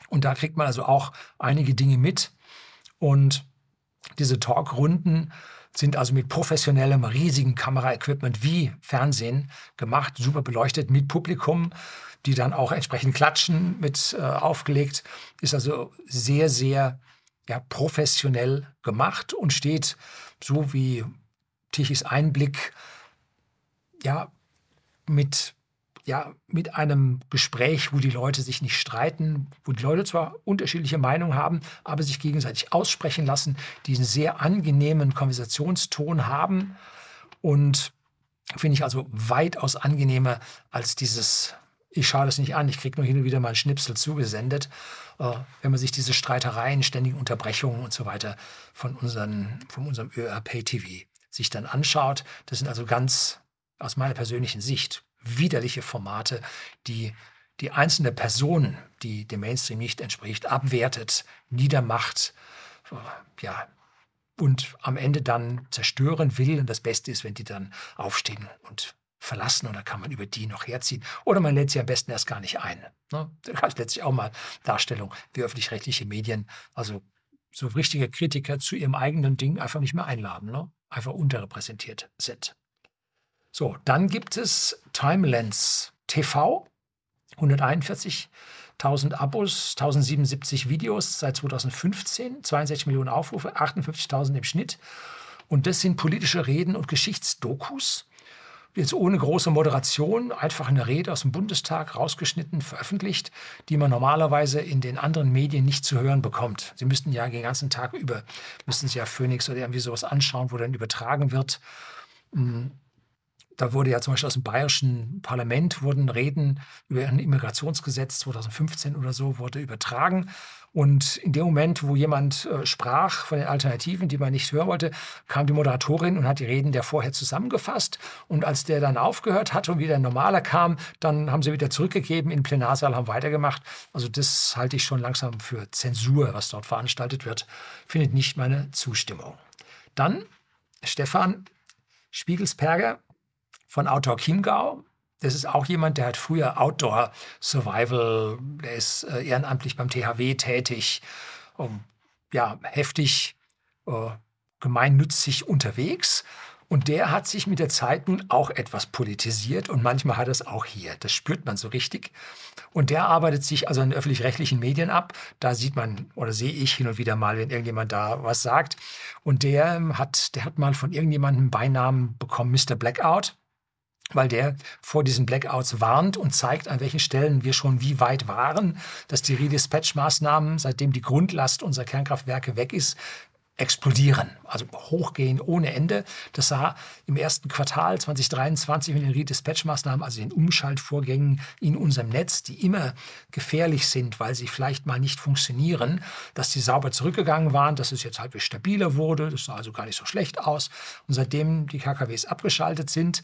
Und da kriegt man also auch einige Dinge mit. Und diese Talkrunden sind also mit professionellem, riesigen Kameraequipment wie Fernsehen gemacht, super beleuchtet mit Publikum die dann auch entsprechend klatschen mit äh, aufgelegt. Ist also sehr, sehr ja, professionell gemacht und steht so wie Tichys Einblick ja mit ja, mit einem Gespräch, wo die Leute sich nicht streiten, wo die Leute zwar unterschiedliche Meinungen haben, aber sich gegenseitig aussprechen lassen, die einen sehr angenehmen Konversationston haben und finde ich also weitaus angenehmer als dieses ich schaue das nicht an, ich kriege nur hin und wieder mal einen Schnipsel zugesendet, äh, wenn man sich diese Streitereien, ständigen Unterbrechungen und so weiter von, unseren, von unserem ÖRP-TV sich dann anschaut. Das sind also ganz aus meiner persönlichen Sicht widerliche Formate, die die einzelne Person, die dem Mainstream nicht entspricht, abwertet, niedermacht, äh, ja, und am Ende dann zerstören will. Und das Beste ist, wenn die dann aufstehen und verlassen oder kann man über die noch herziehen. Oder man lädt sie am besten erst gar nicht ein. Ne? Das ist letztlich auch mal Darstellung, wie öffentlich-rechtliche Medien, also so richtige Kritiker zu ihrem eigenen Ding einfach nicht mehr einladen, ne? einfach unterrepräsentiert sind. So, dann gibt es Timelens TV, 141.000 Abos, 1077 Videos seit 2015, 62 Millionen Aufrufe, 58.000 im Schnitt. Und das sind politische Reden und Geschichtsdokus jetzt ohne große Moderation, einfach eine Rede aus dem Bundestag rausgeschnitten, veröffentlicht, die man normalerweise in den anderen Medien nicht zu hören bekommt. Sie müssten ja den ganzen Tag über, müssten Sie ja Phoenix oder irgendwie sowas anschauen, wo dann übertragen wird. Hm, da wurde ja zum Beispiel aus dem bayerischen Parlament wurden Reden über ein Immigrationsgesetz 2015 oder so wurde übertragen. Und in dem Moment, wo jemand äh, sprach von den Alternativen, die man nicht hören wollte, kam die Moderatorin und hat die Reden der vorher zusammengefasst. Und als der dann aufgehört hatte und wieder ein normaler kam, dann haben sie wieder zurückgegeben in den Plenarsaal, haben weitergemacht. Also das halte ich schon langsam für Zensur, was dort veranstaltet wird. Findet nicht meine Zustimmung. Dann Stefan Spiegelsperger von Autor Chiemgau. Das ist auch jemand, der hat früher Outdoor Survival, der ist äh, ehrenamtlich beim THW tätig, um, ja, heftig äh, gemeinnützig unterwegs. Und der hat sich mit der Zeit nun auch etwas politisiert und manchmal hat er es auch hier. Das spürt man so richtig. Und der arbeitet sich also in öffentlich-rechtlichen Medien ab. Da sieht man oder sehe ich hin und wieder mal, wenn irgendjemand da was sagt. Und der hat, der hat mal von irgendjemandem Beinamen bekommen, Mr. Blackout weil der vor diesen Blackouts warnt und zeigt, an welchen Stellen wir schon wie weit waren, dass die Redispatch-Maßnahmen, seitdem die Grundlast unserer Kernkraftwerke weg ist, explodieren, also hochgehen ohne Ende. Das sah im ersten Quartal 2023 mit den Redispatch-Maßnahmen, also den Umschaltvorgängen in unserem Netz, die immer gefährlich sind, weil sie vielleicht mal nicht funktionieren, dass die sauber zurückgegangen waren, dass es jetzt halbwegs stabiler wurde. Das sah also gar nicht so schlecht aus. Und seitdem die KKWs abgeschaltet sind,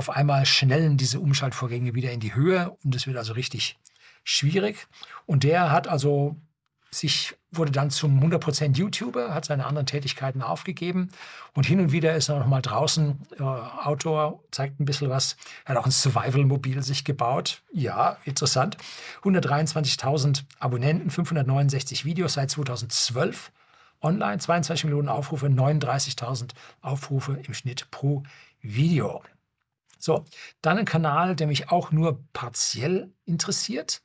auf einmal schnellen diese Umschaltvorgänge wieder in die Höhe und es wird also richtig schwierig. Und der hat also sich, wurde dann zum 100% YouTuber, hat seine anderen Tätigkeiten aufgegeben und hin und wieder ist er noch mal draußen, äh, Autor, zeigt ein bisschen was. Hat auch ein Survival-Mobil sich gebaut. Ja, interessant. 123.000 Abonnenten, 569 Videos seit 2012 online, 22 Millionen Aufrufe, 39.000 Aufrufe im Schnitt pro Video. So, dann ein Kanal, der mich auch nur partiell interessiert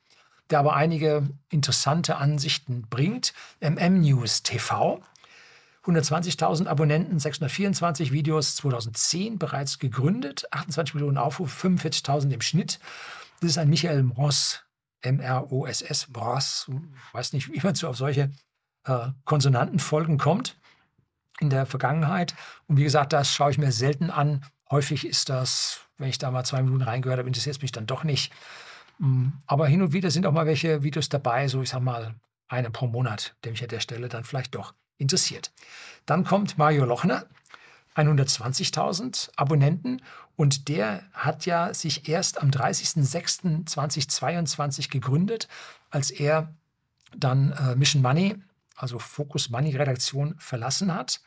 der aber einige interessante Ansichten bringt. MM News TV. 120.000 Abonnenten, 624 Videos, 2010 bereits gegründet, 28 Millionen Aufrufe, 45.000 im Schnitt. Das ist ein Michael Mross, M-R-O-S-S, Mross, weiß nicht, wie man so auf solche äh, Konsonantenfolgen kommt in der Vergangenheit. Und wie gesagt, das schaue ich mir selten an. Häufig ist das, wenn ich da mal zwei Minuten reingehört habe, interessiert es mich dann doch nicht. Mm, aber hin und wieder sind auch mal welche Videos dabei, so ich sag mal eine pro Monat, der mich an der Stelle dann vielleicht doch interessiert. Dann kommt Mario Lochner, 120.000 Abonnenten und der hat ja sich erst am 30.06.2022 gegründet, als er dann äh, Mission Money, also Focus Money Redaktion verlassen hat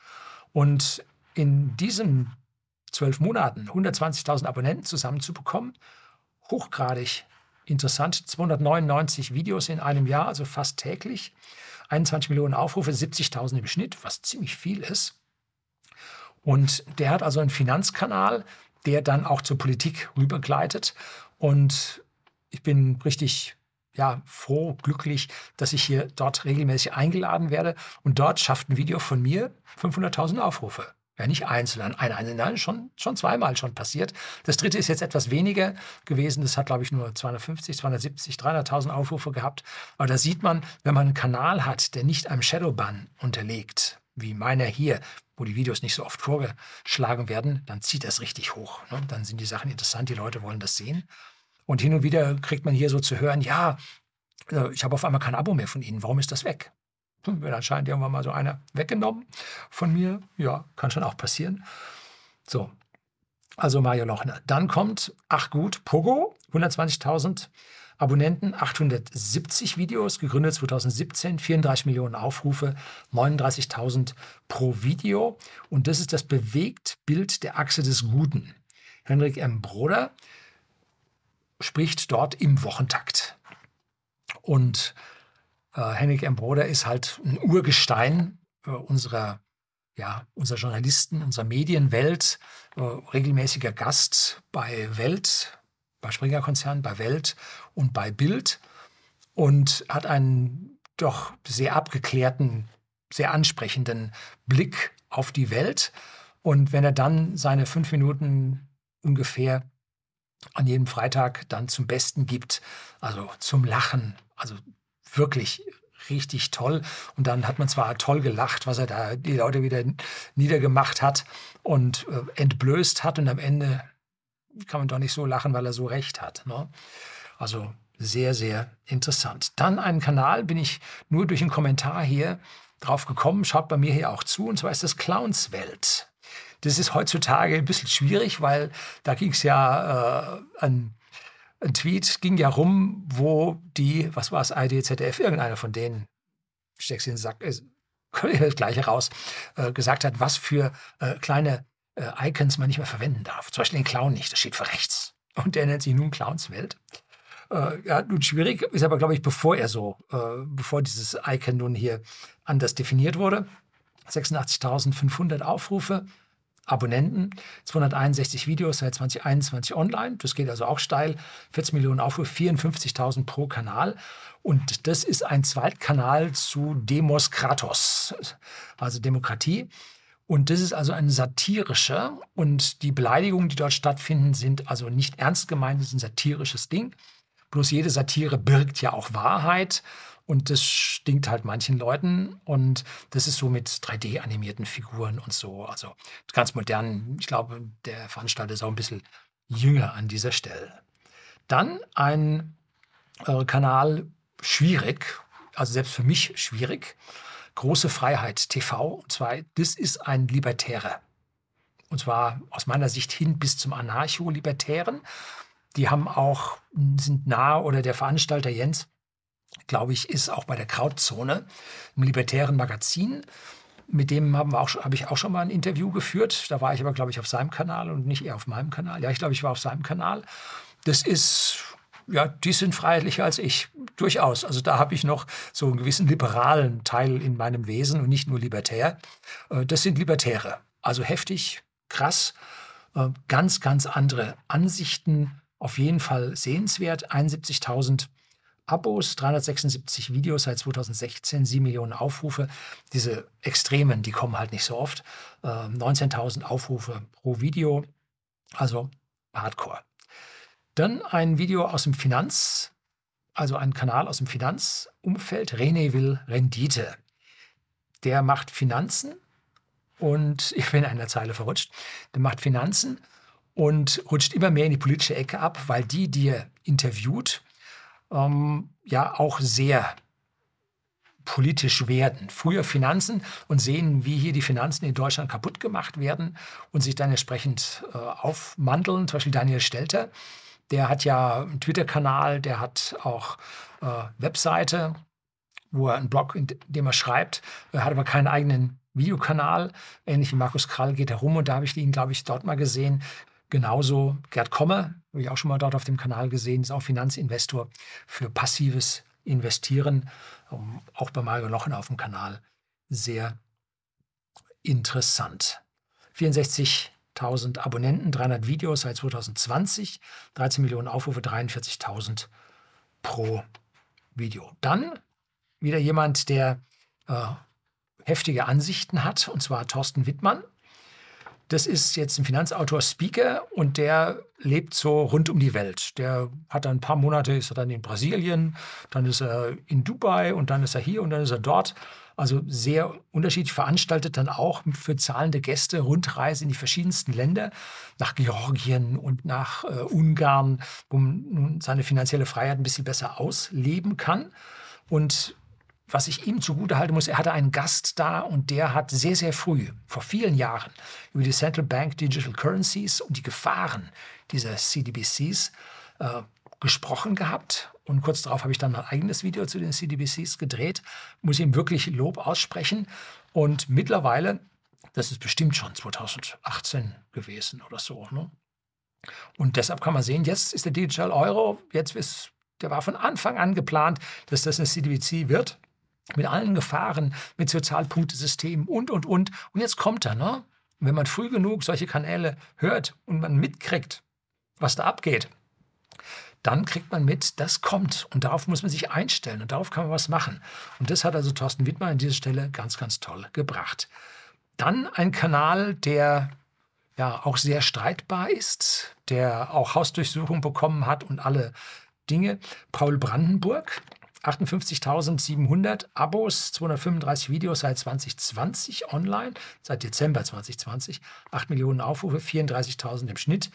und in diesen zwölf Monaten 120.000 Abonnenten zusammenzubekommen, hochgradig interessant, 299 Videos in einem Jahr, also fast täglich, 21 Millionen Aufrufe, 70.000 im Schnitt, was ziemlich viel ist. Und der hat also einen Finanzkanal, der dann auch zur Politik rübergleitet. Und ich bin richtig ja, froh, glücklich, dass ich hier dort regelmäßig eingeladen werde. Und dort schafft ein Video von mir 500.000 Aufrufe. Ja, nicht einzeln, ein einzelner, schon, schon zweimal schon passiert. Das dritte ist jetzt etwas weniger gewesen. Das hat, glaube ich, nur 250, 270, 300.000 Aufrufe gehabt. Aber da sieht man, wenn man einen Kanal hat, der nicht einem Shadowban unterlegt, wie meiner hier, wo die Videos nicht so oft vorgeschlagen werden, dann zieht das richtig hoch. Ne? Dann sind die Sachen interessant, die Leute wollen das sehen. Und hin und wieder kriegt man hier so zu hören, ja, äh, ich habe auf einmal kein Abo mehr von Ihnen, warum ist das weg? Wird anscheinend irgendwann mal so einer weggenommen von mir. Ja, kann schon auch passieren. So, also Mario Lochner. Dann kommt, ach gut, Pogo, 120.000 Abonnenten, 870 Videos, gegründet 2017, 34 Millionen Aufrufe, 39.000 pro Video. Und das ist das Bewegtbild der Achse des Guten. Henrik M. Broder spricht dort im Wochentakt. Und äh, Henrik M. Broder ist halt ein Urgestein äh, unserer, ja, unserer Journalisten, unserer Medienwelt, äh, regelmäßiger Gast bei Welt, bei Springer Konzern, bei Welt und bei Bild und hat einen doch sehr abgeklärten, sehr ansprechenden Blick auf die Welt. Und wenn er dann seine fünf Minuten ungefähr an jedem Freitag dann zum Besten gibt, also zum Lachen, also wirklich richtig toll. Und dann hat man zwar toll gelacht, was er da die Leute wieder niedergemacht hat und äh, entblößt hat. Und am Ende kann man doch nicht so lachen, weil er so recht hat. Ne? Also sehr, sehr interessant. Dann einen Kanal bin ich nur durch einen Kommentar hier drauf gekommen, schaut bei mir hier auch zu, und zwar ist das Clownswelt. Das ist heutzutage ein bisschen schwierig, weil da ging es ja äh, an ein Tweet ging ja rum, wo die, was war es, ID, ZDF, irgendeiner von denen, steckst in den Sack, äh, das gleiche raus, äh, gesagt hat, was für äh, kleine äh, Icons man nicht mehr verwenden darf. Zum Beispiel den Clown nicht, das steht für rechts. Und der nennt sich nun Clownswelt. Äh, ja, nun schwierig ist aber, glaube ich, bevor er so, äh, bevor dieses Icon nun hier anders definiert wurde. 86.500 Aufrufe, Abonnenten, 261 Videos seit 2021 online. Das geht also auch steil. 14 Millionen Aufrufe, 54.000 pro Kanal. Und das ist ein Zweitkanal zu Demos Kratos, also Demokratie. Und das ist also ein satirischer. Und die Beleidigungen, die dort stattfinden, sind also nicht ernst gemeint, das ist ein satirisches Ding. Bloß jede Satire birgt ja auch Wahrheit. Und das stinkt halt manchen Leuten. Und das ist so mit 3D-animierten Figuren und so. Also ganz modern. Ich glaube, der Veranstalter ist auch ein bisschen jünger an dieser Stelle. Dann ein äh, Kanal schwierig, also selbst für mich schwierig. Große Freiheit TV. Und zwar, das ist ein Libertärer. Und zwar aus meiner Sicht hin bis zum Anarcho-Libertären. Die haben auch, sind nah oder der Veranstalter Jens, glaube ich, ist auch bei der Krautzone, im libertären Magazin. Mit dem haben wir habe ich auch schon mal ein Interview geführt. Da war ich aber, glaube ich, auf seinem Kanal und nicht eher auf meinem Kanal. Ja, ich glaube, ich war auf seinem Kanal. Das ist, ja, die sind freiheitlicher als ich, durchaus. Also da habe ich noch so einen gewissen liberalen Teil in meinem Wesen und nicht nur libertär. Äh, das sind Libertäre. Also heftig, krass, äh, ganz, ganz andere Ansichten. Auf jeden Fall sehenswert. 71.000 Abos, 376 Videos seit 2016, 7 Millionen Aufrufe. Diese Extremen, die kommen halt nicht so oft. 19.000 ähm, Aufrufe pro Video, also Hardcore. Dann ein Video aus dem Finanz, also ein Kanal aus dem Finanzumfeld, René will Rendite. Der macht Finanzen und ich bin in einer Zeile verrutscht. Der macht Finanzen und rutscht immer mehr in die politische Ecke ab, weil die, die er interviewt, ähm, ja auch sehr politisch werden. Früher Finanzen und sehen, wie hier die Finanzen in Deutschland kaputt gemacht werden und sich dann entsprechend äh, aufmanteln. Zum Beispiel Daniel Stelter, der hat ja einen Twitter-Kanal, der hat auch äh, Webseite, wo er einen Blog, in dem er schreibt, er hat aber keinen eigenen Videokanal. Ähnlich wie Markus Krall geht er rum und da habe ich ihn, glaube ich, dort mal gesehen. Genauso Gerd Kommer, habe ich auch schon mal dort auf dem Kanal gesehen, ist auch Finanzinvestor für passives Investieren, auch bei Mario Lochen auf dem Kanal. Sehr interessant. 64.000 Abonnenten, 300 Videos seit 2020, 13 Millionen Aufrufe, 43.000 pro Video. Dann wieder jemand, der äh, heftige Ansichten hat, und zwar Thorsten Wittmann. Das ist jetzt ein Finanzautor, Speaker und der lebt so rund um die Welt. Der hat dann ein paar Monate, ist er dann in Brasilien, dann ist er in Dubai und dann ist er hier und dann ist er dort. Also sehr unterschiedlich veranstaltet dann auch für zahlende Gäste Rundreise in die verschiedensten Länder, nach Georgien und nach äh, Ungarn, wo man nun seine finanzielle Freiheit ein bisschen besser ausleben kann. Und was ich ihm zugutehalten muss, er hatte einen Gast da und der hat sehr, sehr früh, vor vielen Jahren, über die Central Bank Digital Currencies und die Gefahren dieser CDBCs äh, gesprochen gehabt. Und kurz darauf habe ich dann mein eigenes Video zu den CDBCs gedreht. Muss ihm wirklich Lob aussprechen. Und mittlerweile, das ist bestimmt schon 2018 gewesen oder so. Ne? Und deshalb kann man sehen, jetzt ist der Digital Euro, jetzt ist, der war von Anfang an geplant, dass das eine CDBC wird mit allen Gefahren, mit Sozialpunktesystemen und, und, und. Und jetzt kommt er, ne? Und wenn man früh genug solche Kanäle hört und man mitkriegt, was da abgeht, dann kriegt man mit, das kommt. Und darauf muss man sich einstellen und darauf kann man was machen. Und das hat also Thorsten Wittmann an dieser Stelle ganz, ganz toll gebracht. Dann ein Kanal, der ja auch sehr streitbar ist, der auch Hausdurchsuchung bekommen hat und alle Dinge. Paul Brandenburg, 58.700 Abos, 235 Videos seit 2020 online, seit Dezember 2020, 8 Millionen Aufrufe, 34.000 im Schnitt.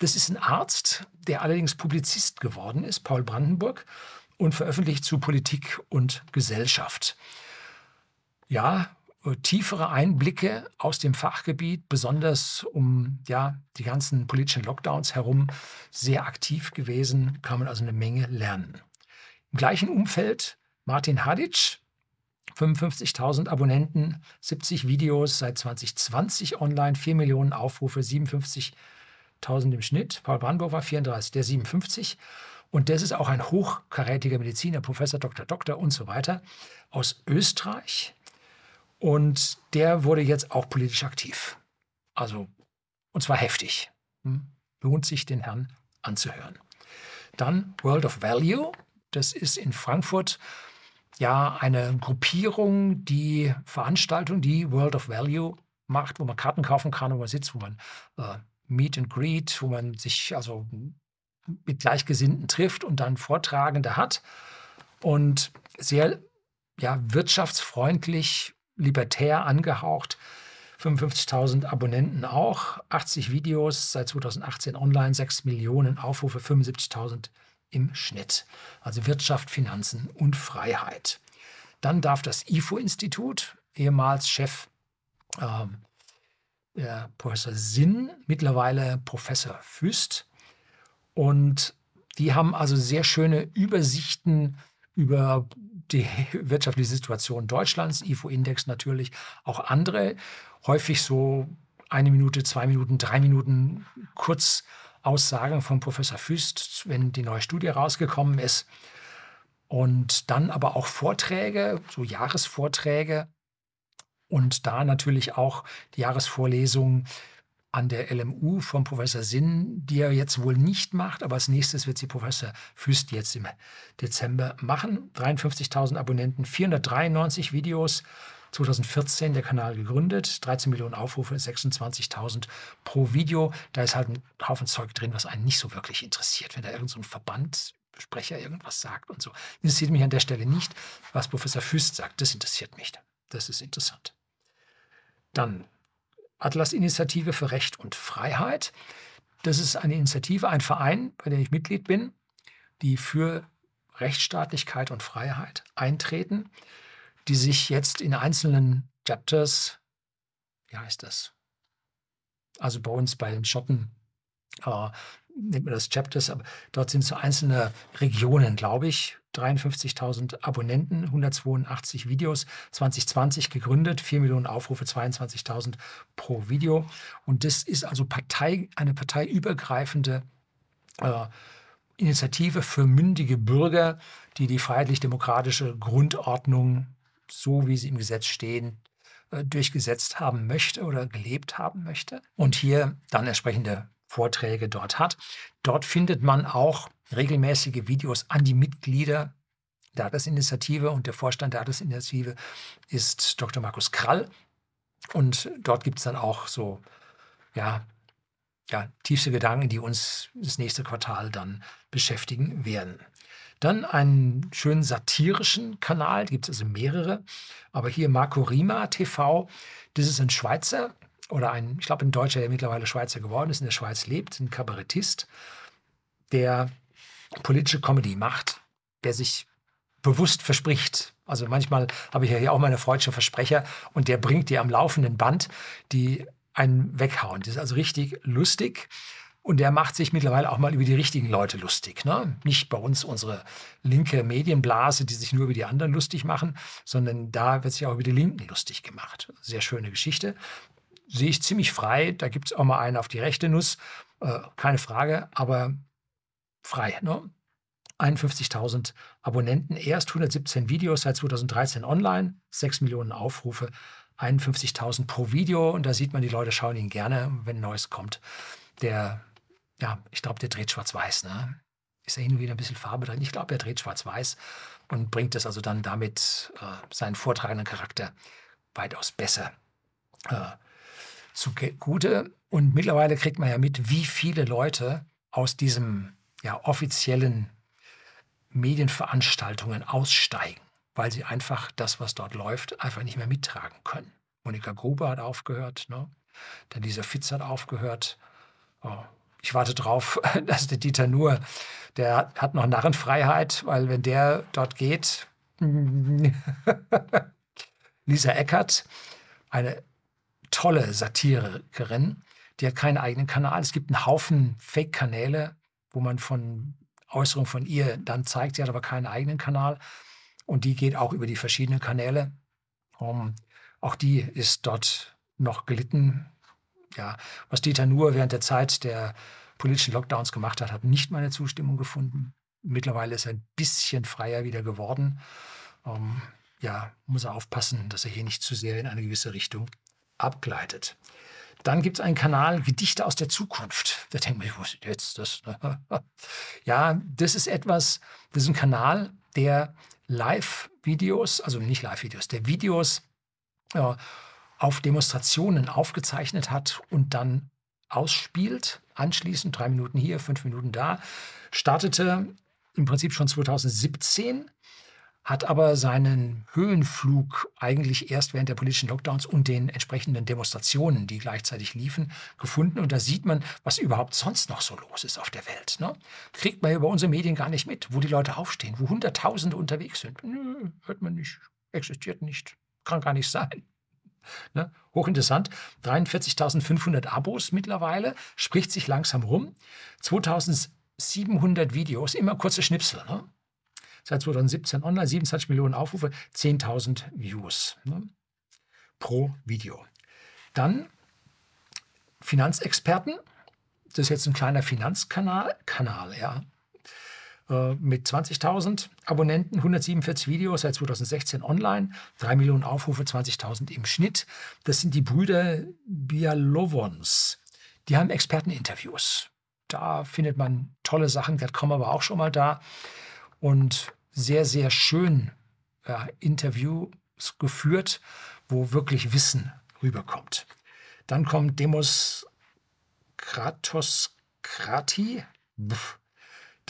Das ist ein Arzt, der allerdings Publizist geworden ist, Paul Brandenburg, und veröffentlicht zu Politik und Gesellschaft. Ja, äh, tiefere Einblicke aus dem Fachgebiet, besonders um ja, die ganzen politischen Lockdowns herum, sehr aktiv gewesen, kann man also eine Menge lernen. Im gleichen Umfeld Martin Hadic, 55.000 Abonnenten, 70 Videos seit 2020 online, 4 Millionen Aufrufe, 57.000 im Schnitt. Paul Brandenburg war 34, der 57. Und das ist auch ein hochkarätiger Mediziner, Professor Dr. Doktor und so weiter aus Österreich. Und der wurde jetzt auch politisch aktiv. Also, und zwar heftig. Hm? Lohnt sich, den Herrn anzuhören. Dann World of Value, das ist in Frankfurt ja eine Gruppierung, die Veranstaltung, die World of Value macht, wo man Karten kaufen kann, wo man sitzt, wo man äh, Meet and Greet, wo man sich also mit Gleichgesinnten trifft und dann Vortragende hat. und sehr ja, wirtschaftsfreundlich, libertär angehaucht. 55.000 Abonnenten auch, 80 Videos seit 2018 online, 6 Millionen Aufrufe, 75.000 im Schnitt. Also Wirtschaft, Finanzen und Freiheit. Dann darf das IFO-Institut, ehemals Chef ähm, der Professor Sinn, mittlerweile Professor Füst. Und die haben also sehr schöne Übersichten über die wirtschaftliche Situation Deutschlands, IFO-Index natürlich, auch andere, häufig so eine Minute, zwei Minuten, drei Minuten Kurzaussagen von Professor Füst, wenn die neue Studie rausgekommen ist. Und dann aber auch Vorträge, so Jahresvorträge und da natürlich auch die Jahresvorlesung an der LMU vom Professor Sinn, die er jetzt wohl nicht macht, aber als nächstes wird sie Professor Füst jetzt im Dezember machen. 53.000 Abonnenten, 493 Videos. 2014 der Kanal gegründet, 13 Millionen Aufrufe, 26.000 pro Video. Da ist halt ein Haufen Zeug drin, was einen nicht so wirklich interessiert. Wenn da irgendein so Verbandsprecher irgendwas sagt und so. Interessiert mich an der Stelle nicht, was Professor Füst sagt. Das interessiert mich. Das ist interessant. Dann Atlas-Initiative für Recht und Freiheit. Das ist eine Initiative, ein Verein, bei dem ich Mitglied bin, die für Rechtsstaatlichkeit und Freiheit eintreten, die sich jetzt in einzelnen Chapters, wie heißt das? Also bei uns bei den Schotten äh, nennt man das Chapters, aber dort sind so einzelne Regionen, glaube ich, 53.000 Abonnenten, 182 Videos, 2020 gegründet, 4 Millionen Aufrufe, 22.000 pro Video. Und das ist also Partei, eine parteiübergreifende äh, Initiative für mündige Bürger, die die freiheitlich-demokratische Grundordnung, so wie sie im Gesetz stehen, äh, durchgesetzt haben möchte oder gelebt haben möchte. Und hier dann entsprechende Vorträge dort hat. Dort findet man auch regelmäßige Videos an die Mitglieder der Atlas-Initiative und der Vorstand der Atlas-Initiative ist Dr. Markus Krall. Und dort gibt es dann auch so, ja, ja, tiefste Gedanken, die uns das nächste Quartal dann beschäftigen werden. Dann einen schönen satirischen Kanal, gibt es also mehrere. Aber hier Marco Rima TV, das ist ein Schweizer oder ein, ich glaube, ein Deutscher, der mittlerweile Schweizer geworden ist, in der Schweiz lebt, ein Kabarettist, der politische Comedy macht, der sich bewusst verspricht. Also manchmal habe ich ja hier auch meine freudsche Versprecher und der bringt dir am laufenden Band, die einen weghauen. Das ist also richtig lustig. Und der macht sich mittlerweile auch mal über die richtigen Leute lustig. Ne? Nicht bei uns unsere linke Medienblase, die sich nur über die anderen lustig machen, sondern da wird sich auch über die Linken lustig gemacht. Sehr schöne Geschichte sehe ich ziemlich frei. Da gibt es auch mal einen auf die rechte Nuss, äh, keine Frage, aber frei. Ne? 51.000 Abonnenten, erst 117 Videos seit 2013 online, 6 Millionen Aufrufe, 51.000 pro Video und da sieht man, die Leute schauen ihn gerne, wenn Neues kommt. Der, ja, ich glaube, der dreht schwarz-weiß. Ne? Ist ja hin und wieder ein bisschen Farbe drin. Ich glaube, er dreht schwarz-weiß und bringt es also dann damit äh, seinen vortragenden Charakter weitaus besser äh, zugute. Und mittlerweile kriegt man ja mit, wie viele Leute aus diesem ja, offiziellen Medienveranstaltungen aussteigen, weil sie einfach das, was dort läuft, einfach nicht mehr mittragen können. Monika Gruber hat aufgehört, ne? dann dieser Fitz hat aufgehört. Oh, ich warte drauf, dass der Dieter nur, der hat noch Narrenfreiheit, weil wenn der dort geht, Lisa Eckert, eine tolle Satirikerin. Die hat keinen eigenen Kanal. Es gibt einen Haufen Fake-Kanäle, wo man von Äußerungen von ihr dann zeigt. Sie hat aber keinen eigenen Kanal. Und die geht auch über die verschiedenen Kanäle. Um, auch die ist dort noch gelitten. Ja, was Dieter Nuhr während der Zeit der politischen Lockdowns gemacht hat, hat nicht meine Zustimmung gefunden. Mittlerweile ist er ein bisschen freier wieder geworden. Um, ja, muss er aufpassen, dass er hier nicht zu sehr in eine gewisse Richtung abgleitet. Dann gibt es einen Kanal Gedichte aus der Zukunft. Da denkt man, was ist jetzt das? ja, das ist etwas, das ist ein Kanal, der Live-Videos, also nicht Live-Videos, der Videos äh, auf Demonstrationen aufgezeichnet hat und dann ausspielt. Anschließend, drei Minuten hier, fünf Minuten da, startete im Prinzip schon 2017 hat aber seinen Höhenflug eigentlich erst während der politischen Lockdowns und den entsprechenden Demonstrationen, die gleichzeitig liefen, gefunden. Und da sieht man, was überhaupt sonst noch so los ist auf der Welt. Ne? Kriegt man über unsere Medien gar nicht mit, wo die Leute aufstehen, wo Hunderttausende unterwegs sind. Nö, hört man nicht, existiert nicht, kann gar nicht sein. Ne? Hochinteressant. 43.500 Abos mittlerweile, spricht sich langsam rum. 2700 Videos, immer kurze Schnipsel. Ne? seit 2017 online, 27 Millionen Aufrufe, 10.000 Views ne, pro Video. Dann Finanzexperten, das ist jetzt ein kleiner Finanzkanal, Kanal, ja, mit 20.000 Abonnenten, 147 Videos seit 2016 online, 3 Millionen Aufrufe, 20.000 im Schnitt. Das sind die Brüder Bialovons. Die haben Experteninterviews. Da findet man tolle Sachen. Gerd Kommer war auch schon mal da und sehr, sehr schön ja, Interviews geführt, wo wirklich Wissen rüberkommt. Dann kommt Demos Kratos Krati.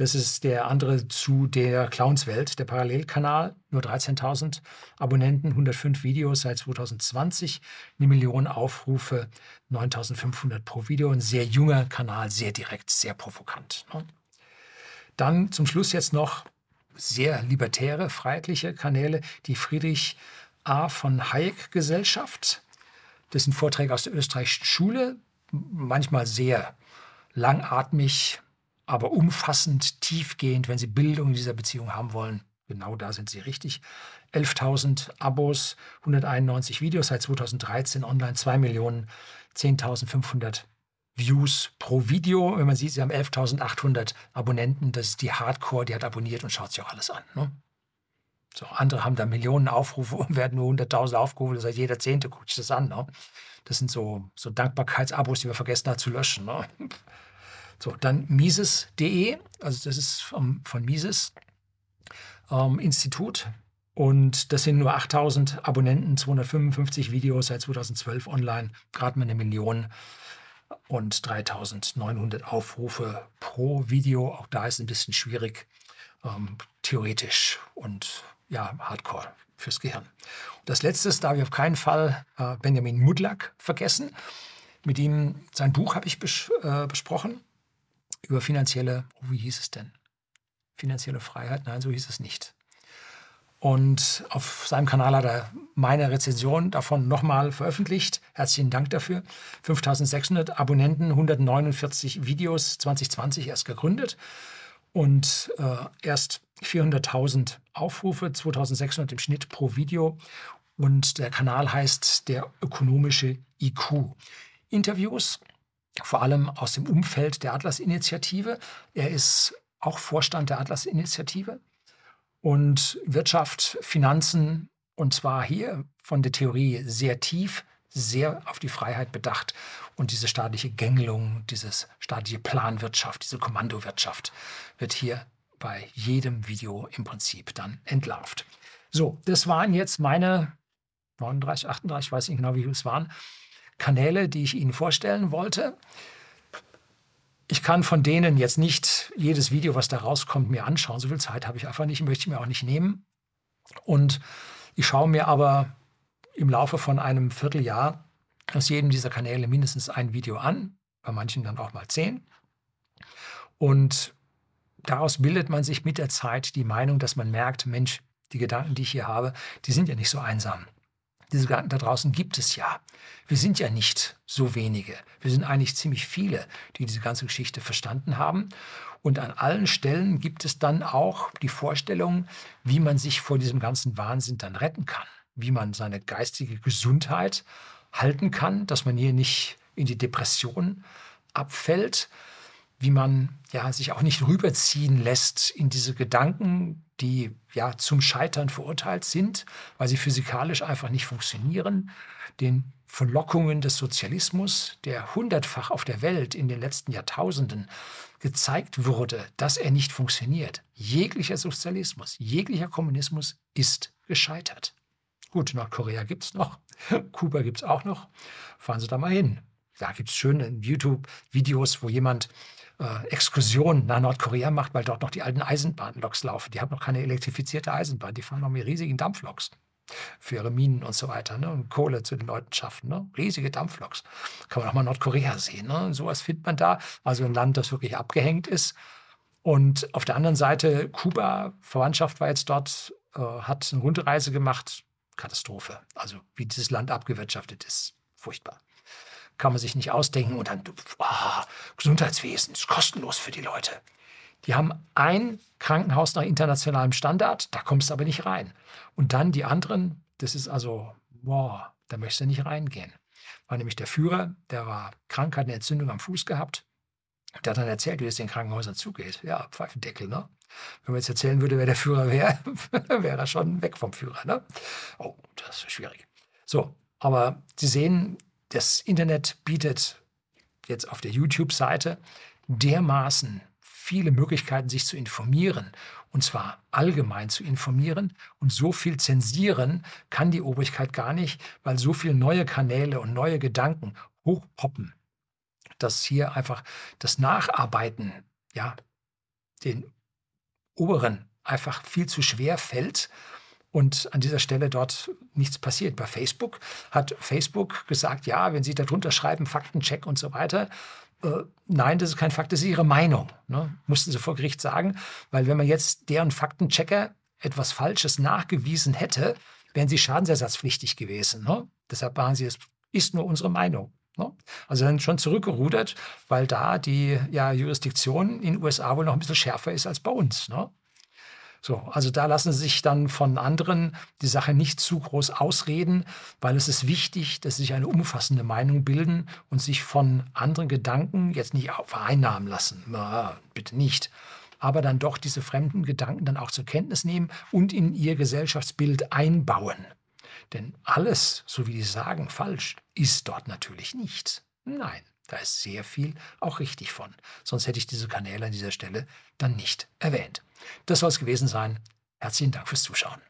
Das ist der andere zu der Clownswelt, der Parallelkanal. Nur 13.000 Abonnenten, 105 Videos seit 2020, eine Million Aufrufe, 9.500 pro Video. Ein sehr junger Kanal, sehr direkt, sehr provokant. Ne? Dann zum Schluss jetzt noch sehr libertäre, freiheitliche Kanäle, die Friedrich A. von Hayek Gesellschaft. Das sind Vorträge aus der österreichischen Schule, manchmal sehr langatmig, aber umfassend, tiefgehend, wenn Sie Bildung in dieser Beziehung haben wollen. Genau da sind Sie richtig. 11.000 Abos, 191 Videos seit 2013 online, 2 Millionen, 10.500 Views pro Video. Wenn man sieht, sie haben 11.800 Abonnenten. Das ist die Hardcore, die hat abonniert und schaut sich auch alles an. Ne? So, andere haben da Millionen Aufrufe und werden nur 100.000 aufgerufen. Das heißt, jeder Zehnte guckt sich das an. Ne? Das sind so, so Dankbarkeitsabos, die wir vergessen haben zu löschen. Ne? So, dann Mises.de, also das ist vom, von Mises ähm, Institut. Und das sind nur 8000 Abonnenten, 255 Videos seit 2012 online, gerade mal eine Million und 3900 Aufrufe pro Video. Auch da ist es ein bisschen schwierig, ähm, theoretisch und ja, hardcore fürs Gehirn. Und das letzte darf ich auf keinen Fall äh, Benjamin Mudlak vergessen. Mit ihm, sein Buch habe ich bes äh, besprochen über finanzielle, oh, wie hieß es denn? Finanzielle Freiheit? Nein, so hieß es nicht. Und auf seinem Kanal hat er meine Rezension davon nochmal veröffentlicht. Herzlichen Dank dafür. 5600 Abonnenten, 149 Videos, 2020 erst gegründet und äh, erst 400.000 Aufrufe, 2600 im Schnitt pro Video. Und der Kanal heißt der ökonomische IQ. Interviews, vor allem aus dem Umfeld der Atlas-Initiative. Er ist auch Vorstand der Atlas-Initiative und Wirtschaft, Finanzen, und zwar hier von der Theorie sehr tief, sehr auf die Freiheit bedacht. Und diese staatliche Gängelung, diese staatliche Planwirtschaft, diese Kommandowirtschaft wird hier bei jedem Video im Prinzip dann entlarvt. So, das waren jetzt meine 39, 38, weiß nicht genau, wie viele es waren, Kanäle, die ich Ihnen vorstellen wollte. Ich kann von denen jetzt nicht jedes Video, was da rauskommt, mir anschauen. So viel Zeit habe ich einfach nicht, möchte ich mir auch nicht nehmen. Und ich schaue mir aber im Laufe von einem Vierteljahr aus jedem dieser Kanäle mindestens ein Video an, bei manchen dann auch mal zehn. Und daraus bildet man sich mit der Zeit die Meinung, dass man merkt, Mensch, die Gedanken, die ich hier habe, die sind ja nicht so einsam. Diese Gedanken da draußen gibt es ja. Wir sind ja nicht so wenige. Wir sind eigentlich ziemlich viele, die diese ganze Geschichte verstanden haben. Und an allen Stellen gibt es dann auch die Vorstellung, wie man sich vor diesem ganzen Wahnsinn dann retten kann, wie man seine geistige Gesundheit halten kann, dass man hier nicht in die Depression abfällt, wie man ja sich auch nicht rüberziehen lässt in diese Gedanken, die ja zum Scheitern verurteilt sind, weil sie physikalisch einfach nicht funktionieren, den Verlockungen des Sozialismus, der hundertfach auf der Welt in den letzten Jahrtausenden gezeigt wurde, dass er nicht funktioniert. Jeglicher Sozialismus, jeglicher Kommunismus ist gescheitert. Gut, Nordkorea gibt es noch, Kuba gibt es auch noch. Fahren Sie da mal hin. Da gibt es schöne YouTube-Videos, wo jemand äh, Exkursion nach Nordkorea macht, weil dort noch die alten Eisenbahnloks laufen. Die haben noch keine elektrifizierte Eisenbahn, die fahren noch mit riesigen Dampfloks für ihre Minen und so weiter ne? und Kohle zu den Leuten schaffen. Ne? Riesige Dampfloks. Kann man auch mal Nordkorea sehen. Ne? Sowas findet man da. Also ein Land, das wirklich abgehängt ist. Und auf der anderen Seite, Kuba, Verwandtschaft war jetzt dort, äh, hat eine Rundreise gemacht. Katastrophe. Also wie dieses Land abgewirtschaftet ist. Furchtbar. Kann man sich nicht ausdenken. Und dann, oh, Gesundheitswesen ist kostenlos für die Leute. Die haben ein Krankenhaus nach internationalem Standard, da kommst du aber nicht rein. Und dann die anderen, das ist also, boah, da möchtest du nicht reingehen. War nämlich der Führer, der war krank, hat eine Entzündung am Fuß gehabt. Der hat dann erzählt, wie es den Krankenhäusern zugeht. Ja, Pfeifendeckel, ne? Wenn man jetzt erzählen würde, wer der Führer wäre, wäre er schon weg vom Führer, ne? Oh, das ist schwierig. So, aber Sie sehen, das Internet bietet jetzt auf der YouTube-Seite dermaßen viele Möglichkeiten, sich zu informieren, und zwar allgemein zu informieren. Und so viel zensieren kann die Obrigkeit gar nicht, weil so viele neue Kanäle und neue Gedanken hochpoppen, dass hier einfach das Nacharbeiten, ja, den Oberen einfach viel zu schwer fällt und an dieser Stelle dort nichts passiert. Bei Facebook hat Facebook gesagt, ja, wenn Sie darunter schreiben, Faktencheck und so weiter, äh, nein, das ist kein Fakt, das ist ihre Meinung. Ne? Mussten sie vor Gericht sagen, weil wenn man jetzt deren Faktenchecker etwas Falsches nachgewiesen hätte, wären sie schadensersatzpflichtig gewesen. Ne? Deshalb waren sie, es ist nur unsere Meinung. Ne? Also dann schon zurückgerudert, weil da die ja, Jurisdiktion in den USA wohl noch ein bisschen schärfer ist als bei uns. Ne? So, also da lassen Sie sich dann von anderen die Sache nicht zu groß ausreden, weil es ist wichtig, dass Sie sich eine umfassende Meinung bilden und sich von anderen Gedanken jetzt nicht vereinnahmen lassen. Bitte nicht. Aber dann doch diese fremden Gedanken dann auch zur Kenntnis nehmen und in Ihr Gesellschaftsbild einbauen. Denn alles, so wie die sagen, falsch, ist dort natürlich nicht. Nein, da ist sehr viel auch richtig von. Sonst hätte ich diese Kanäle an dieser Stelle dann nicht erwähnt. Das soll es gewesen sein. Herzlichen Dank fürs Zuschauen.